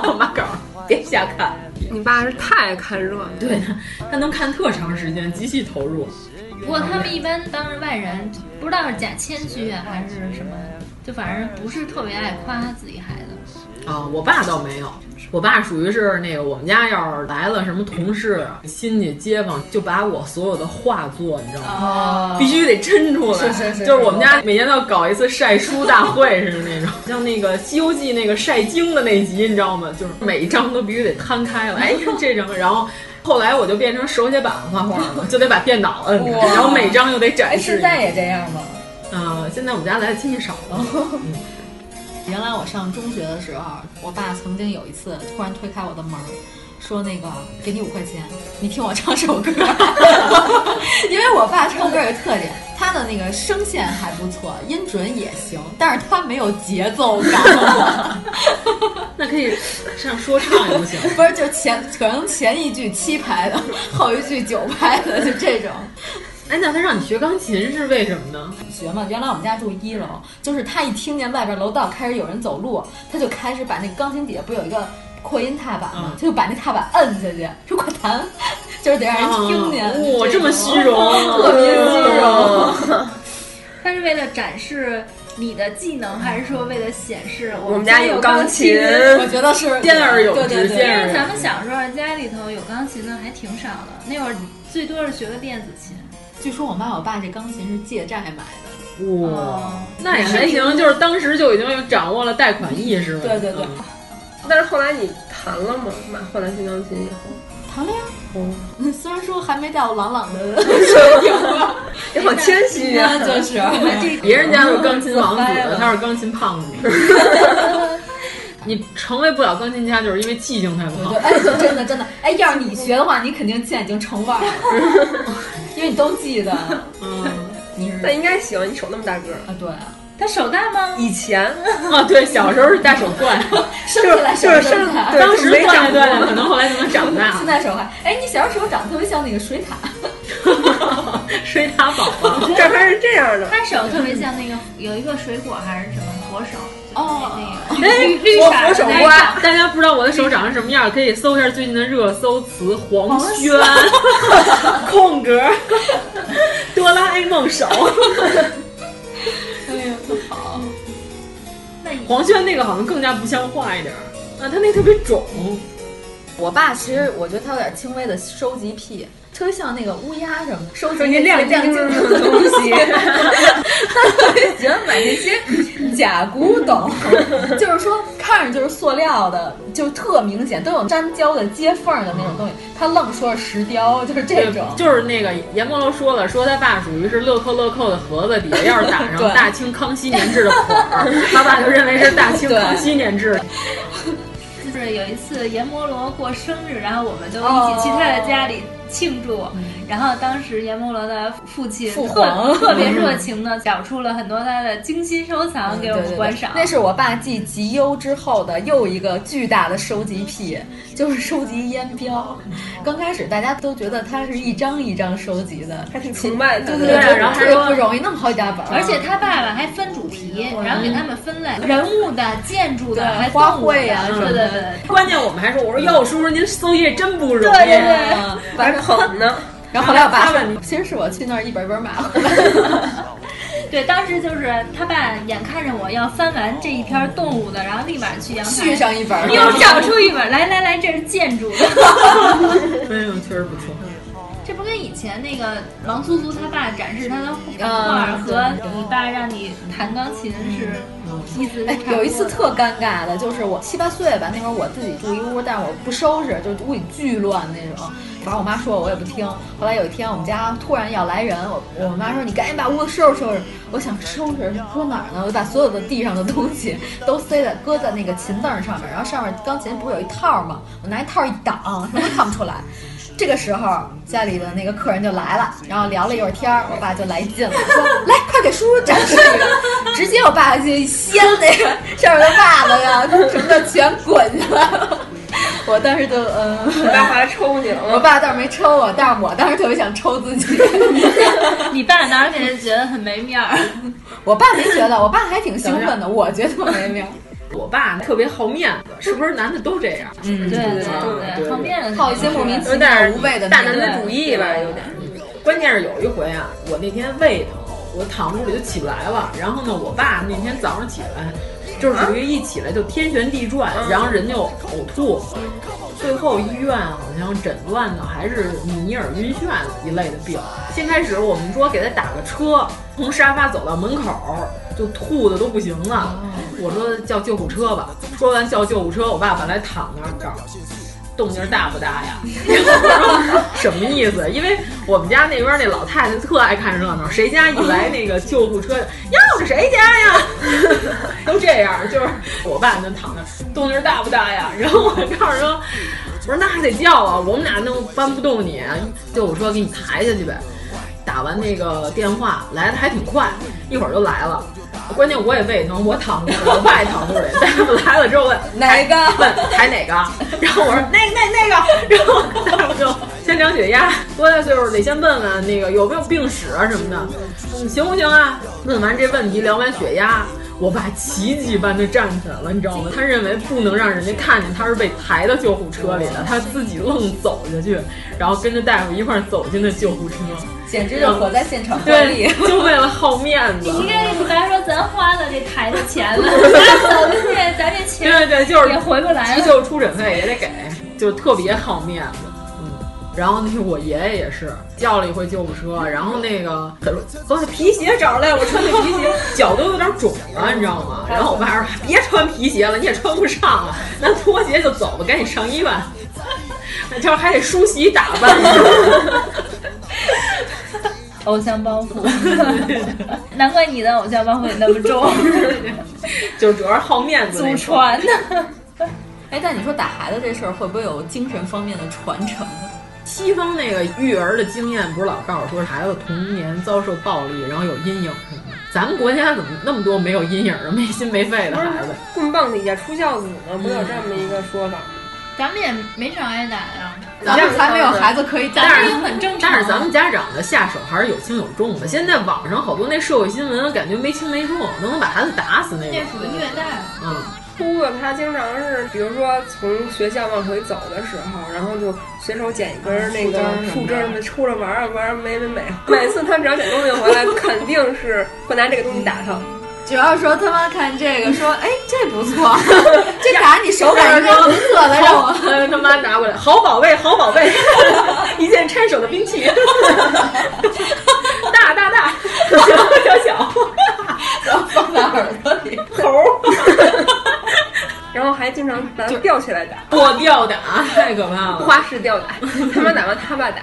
我妈告诉我别瞎看。你爸是太爱看热闹，对，他能看特长时间，极其投入。不过他们一般当着外人，不知道是假谦虚啊还是什么，就反正不是特别爱夸自己孩子。啊，我爸倒没有。我爸属于是那个，我们家要是来了什么同事、亲戚、街坊，就把我所有的画作，你知道吗？必须得抻出来。是是是，就是我们家每年都要搞一次晒书大会似的那种，像那个《西游记》那个晒经的那集，你知道吗？就是每一张都必须得摊开了。哎，这张，然后后来我就变成手写板画画了，就得把电脑摁着，然后每张又得展示。现在也这样吗？啊，现在我们家来的亲戚少了。原来我上中学的时候，我爸曾经有一次突然推开我的门，说：“那个给你五块钱，你听我唱首歌。”因为我爸唱歌有个特点，他的那个声线还不错，音准也行，但是他没有节奏感。那可以上说唱也不行？不是，就前可能前一句七拍的，后一句九拍的，就这种。哎，那他让你学钢琴是为什么呢？学嘛，原来我们家住一楼，就是他一听见外边楼道开始有人走路，他就开始把那个钢琴底下不有一个扩音踏板吗？他就把那踏板摁下去，说快弹，就是得让人听见。哇，这么虚荣，特别虚荣。他是为了展示你的技能，还是说为了显示我们家有钢琴？我觉得是兼而有之。因为咱们小时候家里头有钢琴的还挺少的，那会儿最多是学个电子琴。据说我妈我爸这钢琴是借债买的，哇，那也还行，就是当时就已经掌握了贷款意识了。对对对，但是后来你弹了吗？买换了新钢琴以后，弹了呀。哦，虽然说还没到朗朗的水平吧，你好谦虚呀，就是别人家都是钢琴王子，他是钢琴胖子。你成为不了钢琴家，就是因为记性太不好。哎，真的真的，哎，要是你学的话，你肯定现在已经成腕了，因为你都记得。嗯，你是那应该行，你手那么大个儿啊？对，他手大吗？以前 啊，对，小时候是大手惯，生下来就是生下当时锻炼锻炼，可能后来就能长大。现在手还，哎，你小时候手长得特别像那个水獭，水獭宝宝，这还是这样的。他手特别像那个有一个水果还是什么佛手。哦，那个绿绿色手瓜，大家不知道我的手长成什么样，可以搜一下最近的热搜词：黄轩，空格，哆啦 A 梦手。哎呀，特好。黄轩那个好像更加不像话一点啊，他那特别肿。我爸其实我觉得他有点轻微的收集癖。特别像那个乌鸦什么的，收集亮亮晶晶的东西。他特别喜欢买那些 假古董，就是说看着就是塑料的，就特明显，都有粘胶的接缝的那种东西。他愣说是石雕，就是这种。就是那个阎摩罗说了，说他爸属于是乐扣乐扣的盒子底下要是打上大清康熙年制的款儿，他爸就认为是大清康熙年制。就是有一次阎摩罗过生日，然后我们就一起去他的家里。庆祝，然后当时阎摩罗的父亲特特别热情的找出了很多他的精心收藏给我们观赏。那是我爸继集邮之后的又一个巨大的收集癖，就是收集烟标。刚开始大家都觉得他是一张一张收集的，还挺崇拜的。对对对，然后特别不容易，那么好几大本。而且他爸爸还分主题，然后给他们分类，人物的、建筑的、还花卉啊什么的。对对对。关键我们还说，我说哟，叔叔您搜集这真不容易。对对对。捧呢，然后后来我爸说，其实是我去那儿一本本买回来。对，当时就是他爸眼看着我要翻完这一篇动物的，然后立马去阳台续上一本，又找出一本，来来来，这是建筑的。哎呦，确实不错。跟以前那个王苏苏他爸展示他的画和你爸让你弹钢琴是意思哎，有一次特尴尬的，就是我七八岁吧，那会儿我自己住一屋，但是我不收拾，就屋里巨乱那种。反正我妈说我，我也不听。后来有一天我们家突然要来人，我我妈说你赶紧把屋子收拾收拾。我想收拾搁哪儿呢？我就把所有的地上的东西都塞在搁在那个琴凳上面，然后上面钢琴不是有一套吗？我拿一套一挡，什么看不出来。这个时候，家里的那个客人就来了，然后聊了一会儿天儿，我爸就来劲了，说：“来，快给叔叔展示一个。”直接我爸就一掀那个上面的袜子呀，什么的全滚下来了。我当时就嗯，我爸后来抽你了？我爸倒是没抽我，但是我当时特别想抽自己。你爸当时肯定觉得很没面儿。我爸没觉得，我爸还挺兴奋的，我觉得没面儿。我爸特别好面子，是不是男的都这样？嗯，对对对，好面子，好一些莫名其妙、无谓的大男子主义吧，有点。关键是有一回啊，我那天胃疼，我躺屋里就起不来了。然后呢，我爸那天早上起来，就是属于一起来就天旋地转，然后人就呕吐。最后医院好像诊断的还是迷尔晕眩一类的病。先开始我们说给他打个车，从沙发走到门口。就吐的都不行了，我说叫救护车吧。说完叫救护车，我爸本来躺那儿，告诉动静大不大呀？我 说什么意思？因为我们家那边那老太太特爱看热闹，谁家一来那个救护车，哟，是谁家呀？都这样，就是我爸就躺那儿，动静大不大呀？然后我告诉说，我说那还得叫啊，我们俩弄搬不动你，救护车给你抬下去呗。打完那个电话来的还挺快，一会儿就来了。关键我也胃疼，我躺着，我爸也躺屋里。大夫来了之后问 哪个？问抬哪个？然后我说 那那那个。然后大夫就先量血压，多大岁数得先问问那个有没有病史啊什么的，嗯行不行啊？问完这问题，量完血压，我爸奇迹般的站起来了，你知道吗？他认为不能让人家看见他是被抬到救护车里的，他自己愣走下去，然后跟着大夫一块走进了救护车。简直就活在现场观礼，就为了好面子。你应该跟你爸说，咱花了这台的钱了，咱走进去，咱这钱对对，就是也回不来急救出诊费也得给，就特别好面子。嗯，然后那个我爷爷也是叫了一回救护车，然后那个他说，把那皮鞋找来，我穿那皮鞋脚都有点肿了，你知道吗？然后我爸说，别穿皮鞋了，你也穿不上了，那拖鞋就走吧，赶紧上医院。就是还得梳洗打扮。偶像包袱，难怪你的偶像包袱也那么重，就主要是好面子，祖传的。哎，但你说打孩子这事儿会不会有精神方面的传承？西方那个育儿的经验不是老告诉说孩子童年遭受暴力，然后有阴影什么的？咱们国家怎么那么多没有阴影的、没心没肺的孩子？棍棒底下出孝子呢，不有这么一个说法吗？咱们也没少挨打呀，咱们才没有孩子可以打，但是很正常。但是咱们家长的下手还是有轻有重的。现在网上好多那社会新闻，感觉没轻没重，都能把孩子打死那种。那属于虐待。嗯，秃子他经常是，比如说从学校往回走的时候，然后就随手捡一根那个树枝儿，出来玩儿玩儿，美美美。每次他只要捡东西回来，肯定是会拿这个东西打他。主要说他妈看这个，说哎这不错，这打你手感应该不错的，让我他妈拿过来，好。宝贝，好宝贝，一件拆手的兵器，大大大，小小小，然后放在耳朵里，头，然后还经常把他吊起来打，我吊打，太可怕了，花式吊打，他妈打完他爸打。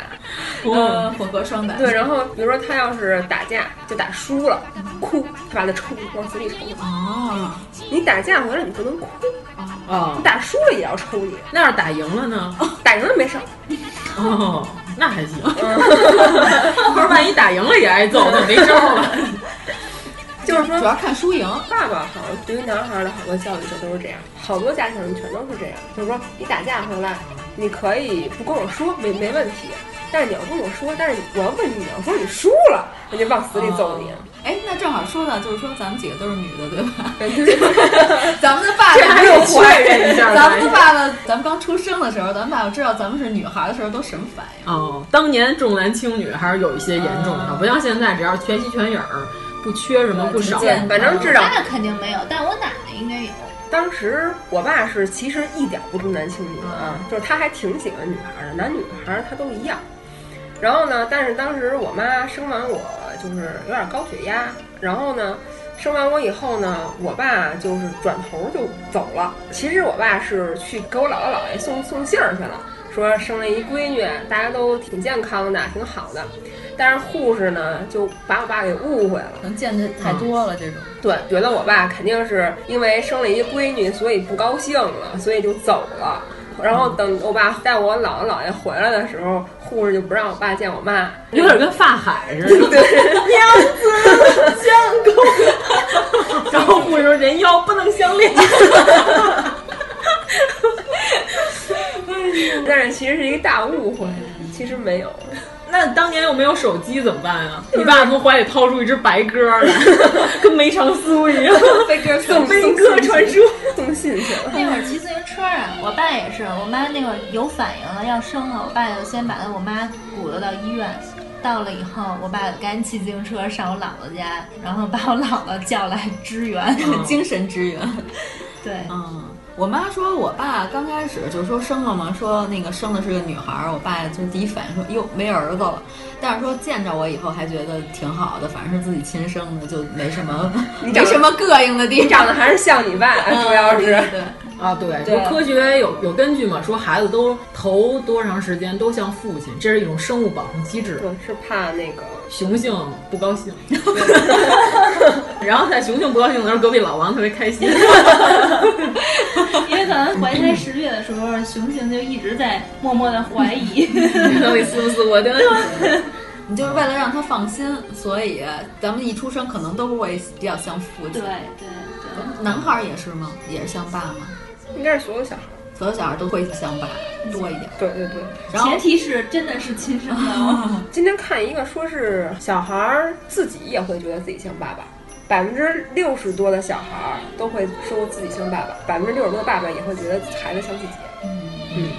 嗯，混合双打。对，然后比如说他要是打架就打输了，哭，他把他抽往死里抽。哦，你打架回来你不能哭啊，你打输了也要抽你。那要是打赢了呢？打赢了没事。哦，那还行。可是万一打赢了也挨揍，那没招了。就是说，主要看输赢。爸爸好像对于男孩的好多教育就都是这样，好多家庭全都是这样。就是说，你打架回来，你可以不跟我说，没没问题。但是你要跟我说，但是我要问你，要说你输了，我就往死里揍你。哎，那正好说到，就是说咱们几个都是女的，对吧？咱们的爸爸还有确认一下。咱们的爸爸，咱们刚出生的时候，咱们爸爸知道咱们是女孩的时候，都什么反应？哦，当年重男轻女还是有一些严重的，不像现在，只要全息全影儿，不缺什么不少。反正至少那肯定没有，但我奶奶应该有。当时我爸是其实一点不重男轻女啊，就是他还挺喜欢女孩的，男女孩他都一样。然后呢，但是当时我妈生完我就是有点高血压，然后呢，生完我以后呢，我爸就是转头就走了。其实我爸是去给我姥姥姥爷送送信儿去了，说生了一闺女，大家都挺健康的，挺好的。但是护士呢就把我爸给误会了，能见的太多了这种。对，觉得我爸肯定是因为生了一闺女，所以不高兴了，所以就走了。然后等我爸带我姥姥姥爷回来的时候，护士就不让我爸见我妈，有点跟发海似的。对，娘子相公。然后护士说：“人妖不能相恋。”但是其实是一个大误会，其实没有。那当年又没有手机怎么办啊？你爸从怀里掏出一只白鸽来，跟梅长苏一样，飞鸽送飞鸽传书，送信去了。那会儿骑自行车啊，我爸也是，我妈那会儿有反应了要生了，我爸就先把我妈鼓捣到医院。到了以后，我爸赶紧骑自行车上我姥姥家，然后把我姥姥叫来支援，精神支援。对，嗯。我妈说，我爸刚开始就是说生了嘛，说那个生的是个女孩儿，我爸就第一反应说哟没儿子了，但是说见着我以后还觉得挺好的，反正是自己亲生的，就没什么没什么膈应的地方，长得还是像你爸，主要是。对啊对，就科学有有根据嘛，说孩子都头多长时间都像父亲，这是一种生物保护机制，对，是怕那个雄性不高兴，然后在雄性不高兴的时候，隔壁老王特别开心。因为可能怀胎十月的时候，雄性就一直在默默的怀疑，到底是不是我的？你就是为了让他放心，所以咱们一出生可能都会比较像父亲。对对对，男孩也是吗？也是像爸吗？应该是所有小孩，所有小孩都会像爸多一点。对对对，前提是真的是亲生的。今天看一个说是小孩自己也会觉得自己像爸爸。百分之六十多的小孩儿都会说自己像爸爸，百分之六十多的爸爸也会觉得孩子像自己。嗯，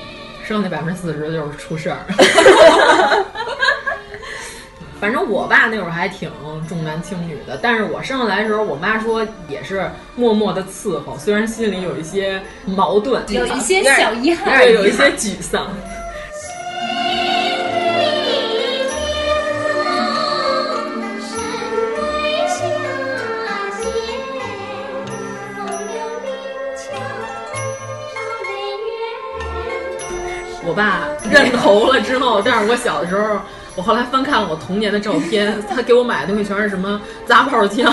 剩下百分之四十就是出事儿。反正我爸那会儿还挺重男轻女的，但是我生下来的时候，我妈说也是默默的伺候，虽然心里有一些矛盾，有一些小遗憾，对，有一些沮丧。我爸认头了之后，但是我小的时候，我后来翻看了我童年的照片，他给我买的东西全是什么砸炮枪、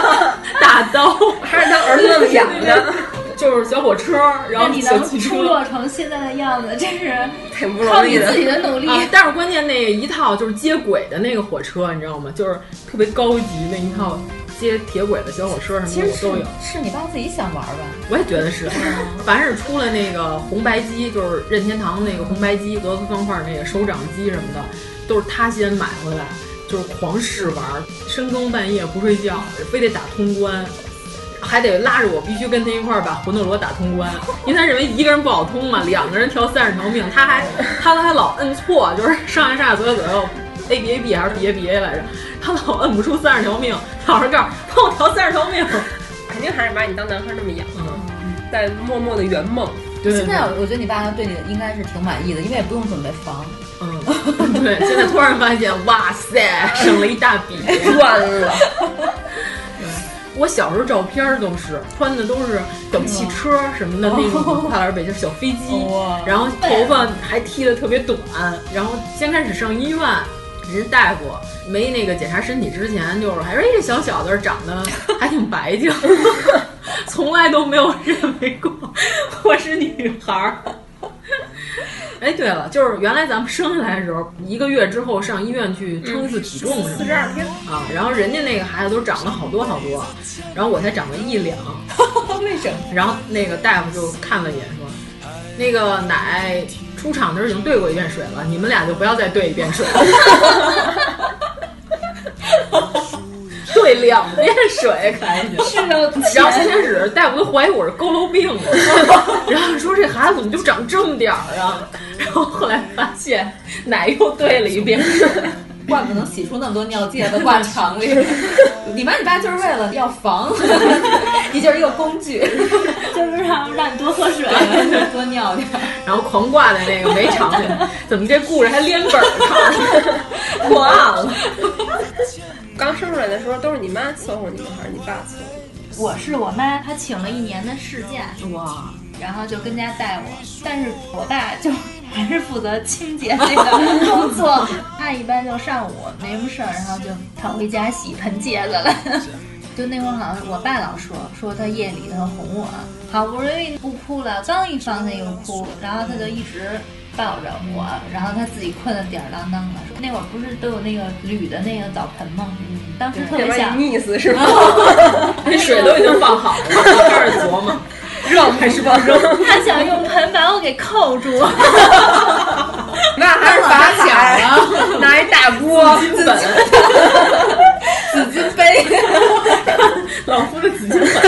大刀，还是他儿子那么养的，就是小火车，然后小汽车，出落成现在的样子，真是挺不容易的，靠你自己的努力。但是关键那一套就是接轨的那个火车，你知道吗？就是特别高级那一套。接铁轨的小火车什么的我都有，是你爸自己想玩吧？我也觉得是，凡是出了那个红白机，就是任天堂那个红白机、俄罗斯方块那个手掌机什么的，都是他先买回来，就是狂试玩，深更半夜不睡觉，非得打通关，还得拉着我必须跟他一块儿把魂斗罗打通关，因为他认为一个人不好通嘛，两个人调三十条命，他还 他还老摁错，就是上下上下左右左右。A B A B 还是 B A B A 来着？他老摁不出三十条命，老是告诉帮我调三十条命，肯定还是把你当男孩那么养，在默默的圆梦。现在我觉得你爸对你应该是挺满意的，因为也不用准备房。嗯，对。现在突然发现，哇塞，省了一大笔，赚了。我小时候照片都是穿的都是小汽车什么的那种跨栏北京、小飞机，然后头发还剃的特别短，然后先开始上医院。人大夫没那个检查身体之前，就是还说哎这小小子长得还挺白净，从来都没有认为过我是女孩儿。哎，对了，就是原来咱们生下来的时候，一个月之后上医院去称一次体重，四十二天啊，然后人家那个孩子都长了好多好多，然后我才长了一两，为什么？然后那个大夫就看了一眼说，那个奶。出厂的时候已经兑过一遍水了，你们俩就不要再兑一遍水了。对，兑两遍水开去，是啊然后先开始大夫都怀疑我是佝偻病了，然后说这孩子怎么就长这么点儿啊？然后后来发现奶又兑了一遍水。怪不能洗出那么多尿介子挂肠里。你妈你爸就是为了要防，你就是一个工具，就是让让你多喝水，多尿点，然后狂挂在那个围肠里。怎么这故事还连本儿看？破案了。刚生出来的时候都是你妈伺候你们还是你爸伺候你？我是我妈，她请了一年的事假，哇，然后就跟家带我，但是我爸就。还是负责清洁这个工作，他一般就上午没什么事儿，然后就跑回家洗盆戒子了。就那会儿好像我爸老说说他夜里头哄我，好不容易不哭了，刚一放他又哭，然后他就一直抱着我，然后他自己困得吊儿郎当的。那会儿不是都有那个铝的那个澡盆吗？当时特别想溺死是吗？那水都已经放好了，开始琢磨。扔还是不扔？他想用盆把我给扣住，那还是拔起来啊！拿一大锅紫金粉，紫金杯，老夫的紫金粉，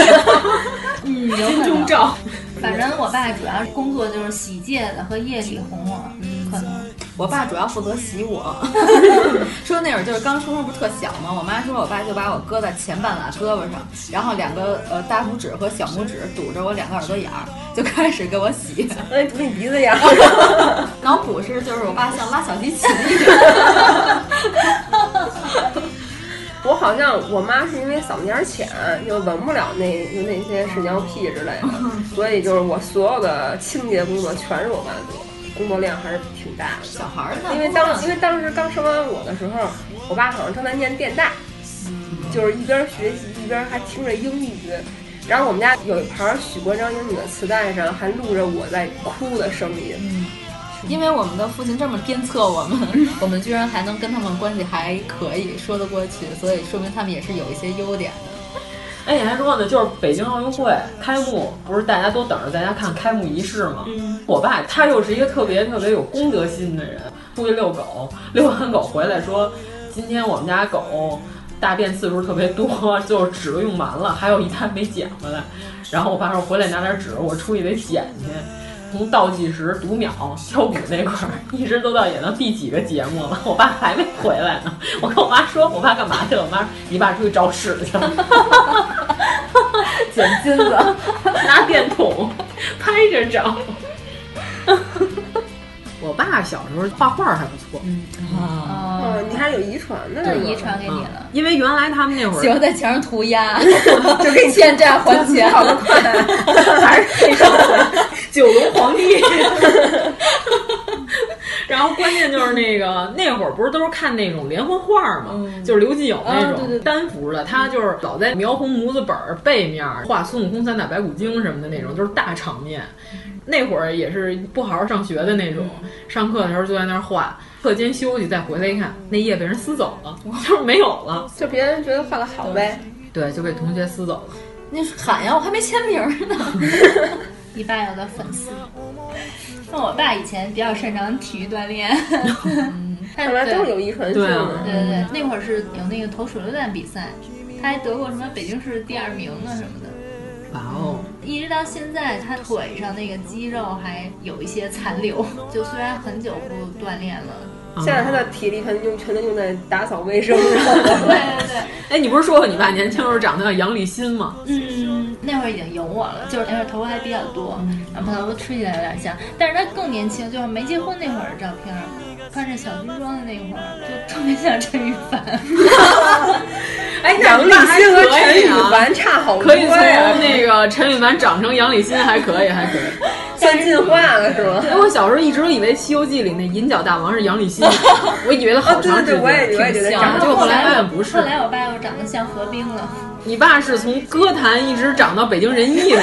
嗯，金钟罩。反正我爸主要工作就是洗戒子和夜里哄我，嗯，可能我爸主要负责洗我。说那会儿就是刚出生不是特小嘛？我妈说我爸就把我搁在前半拉胳膊上，然后两个呃大拇指和小拇指堵着我两个耳朵眼儿，就开始给我洗。哎，堵你鼻子眼儿。脑补是就是我爸像拉小提琴一样。我好像我妈是因为嗓子眼浅，就闻不了那就那些屎尿屁之类的，所以就是我所有的清洁工作全是我妈做，工作量还是挺大的。小孩儿呢？因为当因为当时刚生完我的时候，我爸好像正在念电大，就是一边学习一边还听着英语，然后我们家有一盘许国璋英语的磁带上还录着我在哭的声音。因为我们的父亲这么鞭策我们，我们居然还能跟他们关系还可以，说得过去，所以说明他们也是有一些优点的。哎，你还说呢，就是北京奥运会开幕，不是大家都等着大家看开幕仪式吗？嗯，我爸他又是一个特别特别有公德心的人，出去遛狗，遛完狗回来说，今天我们家狗大便次数特别多，就是纸都用完了，还有一滩没捡回来。然后我爸说回来拿点纸，我出去得捡去。从倒计时读秒敲鼓那块儿，一直都到演到第几个节目了，我爸还没回来呢。我跟我妈说，我爸干嘛去了？我妈说，你爸出去找屎去了，捡金子，拿电筒拍着找。我爸小时候画画还不错，嗯啊，哦，你还有遗传的，对，遗传给你了。因为原来他们那会儿喜欢在墙上涂鸦，就给你欠债还钱，跑得快，还是那个 九龙皇帝。然后关键就是那个那会儿不是都是看那种连环画嘛？嗯、就是刘继友那种、啊、对对单幅的，他就是老在描红模子本背面画孙悟空三打白骨精什么的那种，就是大场面。那会儿也是不好好上学的那种，上课的时候就在那儿画，课间休息再回来一看，那页被人撕走了，就是没有了，就别人觉得画的好呗。对，就被同学撕走了。你喊呀，我还没签名呢。你爸有的粉丝。那我爸以前比较擅长体育锻炼，看来都是有遗传性的。对对对，那会儿是有那个投手榴弹比赛，他还得过什么北京市第二名啊什么的。哇哦！一直到现在，他腿上那个肌肉还有一些残留，就虽然很久不锻炼了。现在他的体力全用全都用在打扫卫生上了。对对对。哎，你不是说过你爸年轻时候长得像杨立新吗？嗯，那会儿已经有我了，就是那会儿头发还比较多，然后头发吹起来有点像。但是他更年轻，就是没结婚那会儿的照片，穿着小军装的那会儿，就特别像陈羽凡。哎，杨立新和陈羽凡差好多呀！可以从那个陈羽凡长成杨立新，还可以，还可以。算进化了是吗？哎，我小时候一直都以为《西游记》里那银角大王是杨立新，我以为他好长时间，我也我也觉得长，结果后来发现不是。后来我爸又长得像何冰了。你爸是从歌坛一直长到北京人艺的。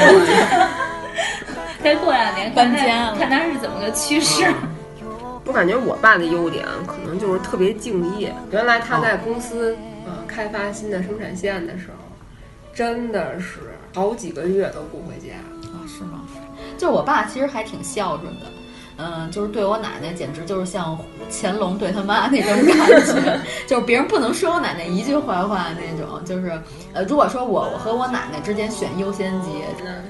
再过两年搬家，看他是怎么个趋势。我感觉我爸的优点可能就是特别敬业。原来他在公司啊开发新的生产线的时候，真的是好几个月都不回家啊？是吗？就我爸其实还挺孝顺的，嗯，就是对我奶奶简直就是像乾隆对他妈那种感觉，就是别人不能说我奶奶一句坏话那种。就是呃，如果说我我和我奶奶之间选优先级，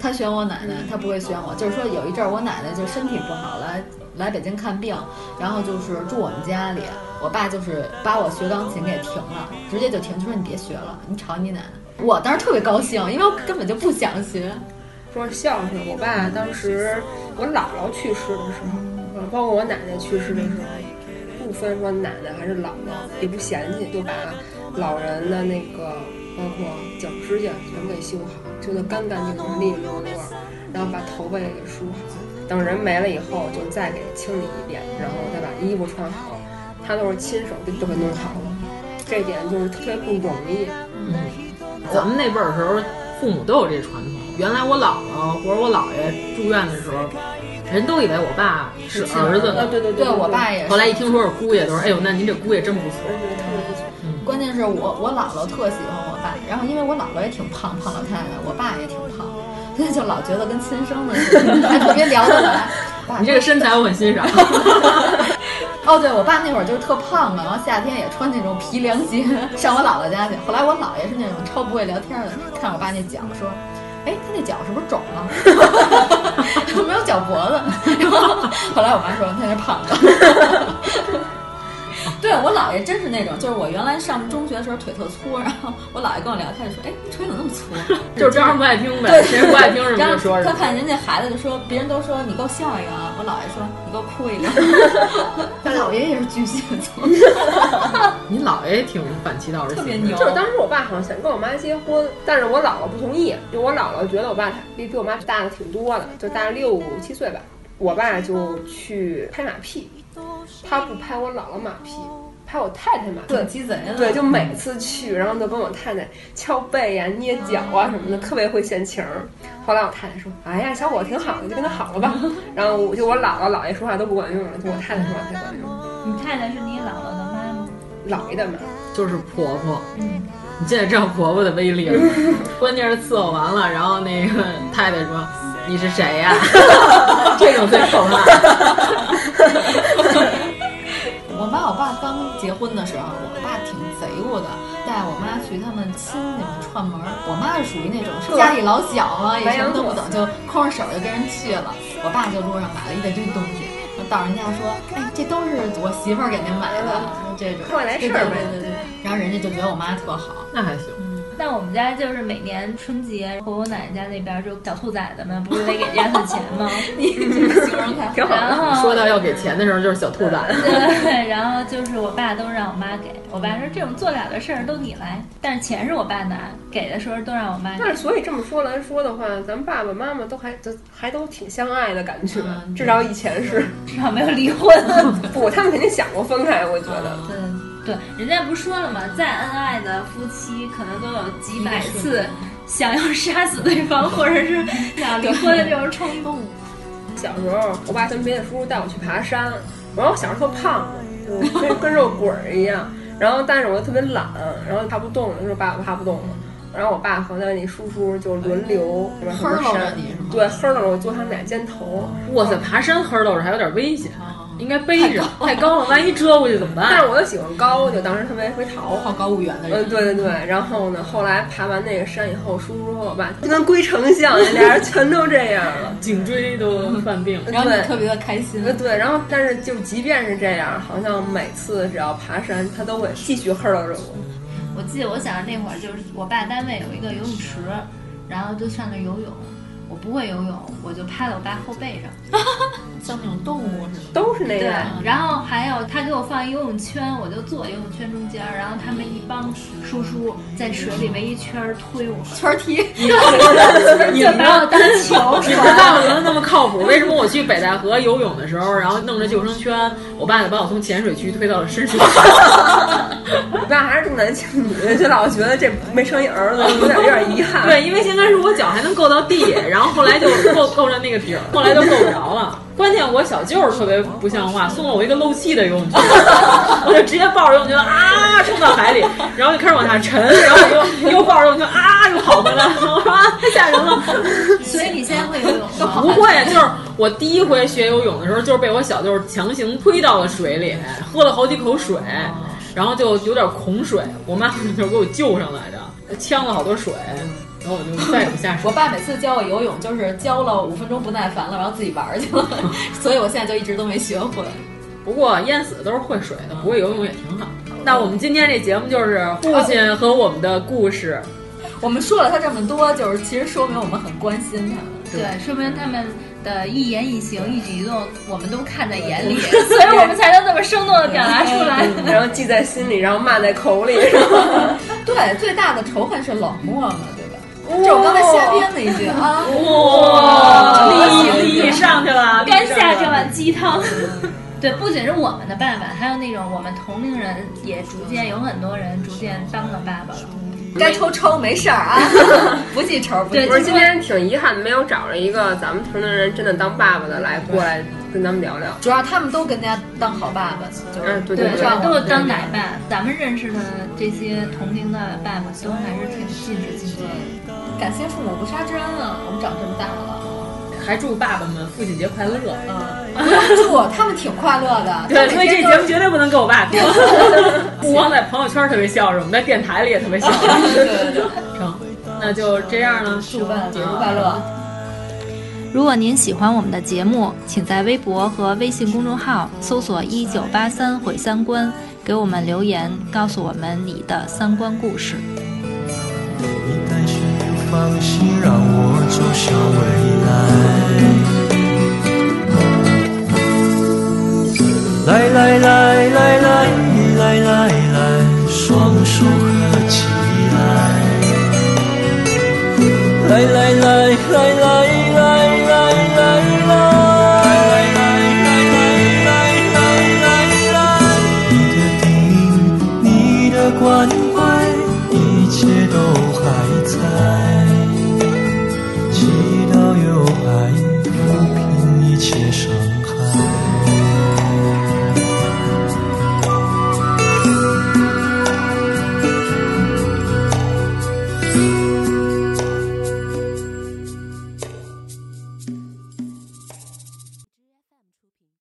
他选我奶奶，他不会选我。就是说有一阵儿我奶奶就身体不好来来北京看病，然后就是住我们家里，我爸就是把我学钢琴给停了，直接就停，就说你别学了，你吵你奶奶。我当时特别高兴，因为我根本就不想学。说孝顺，我爸当时我姥姥去世的时候，包括我奶奶去世的时候，不分说奶奶还是姥姥，也不嫌弃，就把老人的那个包括脚指甲全给修好，修得干干净净、利利落落，然后把头发也给梳好。等人没了以后，就再给清理一遍，然后再把衣服穿好，他都是亲手就都给弄好了。这点就是特别不容易。嗯，咱们那辈儿时候，父母都有这传统。原来我姥姥或者我姥爷住院的时候，人都以为我爸是儿子呢。对对对，我爸也是。后来一听说是姑爷，都说：“哎呦，那您这姑爷真不错。”特别不错。关键是我我姥姥特喜欢我爸，然后因为我姥姥也挺胖，胖老太太，我爸也挺胖，所以就老觉得跟亲生的似的，还特别聊得来。你这个身材我很欣赏。哦，对我爸那会儿就是特胖嘛，然后夏天也穿那种皮凉鞋上我姥姥家去。后来我姥爷是那种超不会聊天的，看我爸那脚说。哎，他那脚是不是肿了？没有脚脖子。然后后来我妈说他那胖子。对我姥爷真是那种，就是我原来上中学的时候腿特粗，然后我姥爷跟我聊天就说：“哎，腿怎么那么粗？” 就是招人不爱听呗。对，谁不爱听什么就说什么。他看人家孩子就说，别人都说你给我笑一个啊，我姥爷说你给我哭一个。他姥爷也是巨蟹座。你姥爷挺反其道而行，特别牛。就是当时我爸好像想跟我妈结婚，但是我姥姥不同意，就我姥姥觉得我爸比比我妈大的挺多的，就大六七岁吧。我爸就去拍马屁。他不拍我姥姥马屁，拍我太太马屁。对，鸡贼了。对，就每次去，然后都跟我太太敲背呀、捏脚啊什么的，特别会献情。后来我太太说：“哎呀，小伙子挺好的，就跟他好了吧。”然后我就我姥姥、姥爷说话都不管用了，就我太太说话才管用。你太太是你姥姥的妈吗？姥爷的妈，就是婆婆。嗯，你现在知道婆婆的威力了。关键是伺候完了，然后那个太太说。你是谁呀？这种最可怕。我妈我爸刚结婚的时候，我爸挺贼乎的，带我妈去他们亲戚们串门。我妈是属于那种是家里老小嘛，也什么都不懂，就空着手就跟人去了。我爸就路上买了一大堆东西，到人家说：“哎，这都是我媳妇儿给您买的。”这种快来事儿呗。对对对。然后人家就觉得我妈特好，那还行。但我们家就是每年春节回我奶奶家那边，就小兔崽子们不是得给压岁钱吗？你形容太挺好。然后说到要给钱的时候，就是小兔崽子。对，然后就是我爸都让我妈给，我爸说这种做了的事儿都你来，但是钱是我爸拿，给的时候都让我妈。但是所以这么说来说的话，咱们爸爸妈妈都还都还都挺相爱的感觉，至少以前是，至少没有离婚。不，他们肯定想过分开，我觉得。对。对，人家不说了吗？再恩爱的夫妻，可能都有几百次想要杀死对方，或者是想离婚的这种冲动。小时候，我爸跟别的叔叔带我去爬山，然后小时候特胖，就跟跟肉滚儿一样。然后，但是我又特别懒，然后爬不动了，就说爸，我爬不动了。然后我爸和那叔叔就轮流，呵喽着你，对，呵喽着我坐他们俩肩头。哇塞，爬山呵喽着还有点危险。应该背着，太高了，万一遮过去怎么办？但是我又喜欢高，就当时特别会逃，好高骛远的人。嗯，对对对。然后呢，后来爬完那个山以后，叔叔和我爸就跟龟丞相，俩人全都这样了，颈椎都犯病。然后你特别的开心。对，然后但是就即便是这样，好像每次只要爬山，他都会继续呵着我。我记得我小时候那会儿，就是我爸单位有一个游泳池，然后就上那游泳。我不会游泳，我就趴在我爸后背上，像那种动物似的，都是那样。对，然后还有他给我放一游泳圈，我就坐游泳圈中间，然后他们一帮叔叔在水里围一圈推我，圈踢，就把我当球。你们爸爸怎么那么靠谱？为什么我去北戴河游泳的时候，然后弄着救生圈，我爸就把我从浅水区推到了深水区？我爸还是重男轻女，就老觉得这没生一儿子，有点有点遗憾。对，因为先开始我脚还能够到地，然 后后后来就够够着那个底儿，后来就够不着了。关键我小舅特别不像话，送了我一个漏气的游泳圈，我就直接抱着游泳圈啊冲到海里，然后就开始往下沉，然后我就又抱着游泳圈啊又跑回来，我说啊太吓人了。所以你现在会游泳吗？不会，就是我第一回学游泳的时候，就是被我小舅强行推到了水里，喝了好几口水，然后就有点恐水，我妈就给我救上来的，呛了好多水。然后我就再也不下水。我爸每次教我游泳，就是教了五分钟不耐烦了，然后自己玩去了，所以我现在就一直都没学会。不过淹死的都是会水的，不会游泳也挺好。那我们今天这节目就是父亲和我们的故事。我们说了他这么多，就是其实说明我们很关心他们。对，说明他们的一言一行、一举一动，我们都看在眼里，所以我们才能这么生动的表达出来，然后记在心里，然后骂在口里。对，最大的仇恨是冷漠嘛？这我刚才瞎编的一句啊！哇，利益利益上去了，干下这碗鸡汤。对，不仅是我们的爸爸，还有那种我们同龄人也逐渐有很多人逐渐当了爸爸了。该抽抽没事儿啊，不记仇。对，不是今天挺遗憾的，没有找着一个咱们同龄人真的当爸爸的来过来跟咱们聊聊。主要他们都跟大家当好爸爸，就是对对对，都是当奶爸。咱们认识的这些同龄的爸爸都还是挺尽职尽责的。感谢父母不杀之恩啊！我们长这么大了，还祝爸爸们父亲节快乐。嗯，祝他们挺快乐的。对，所以这节目绝对不能给我爸听。不光在朋友圈特别孝顺，我们在电台里也特别孝顺。对对对，成，那就这样了。祝爸爸节日快乐。如果您喜欢我们的节目，请在微博和微信公众号搜索“一九八三毁三观”，给我们留言，告诉我们你的三观故事。放心让我走向未来。来来来来来来来来，双手合起。来来来来来来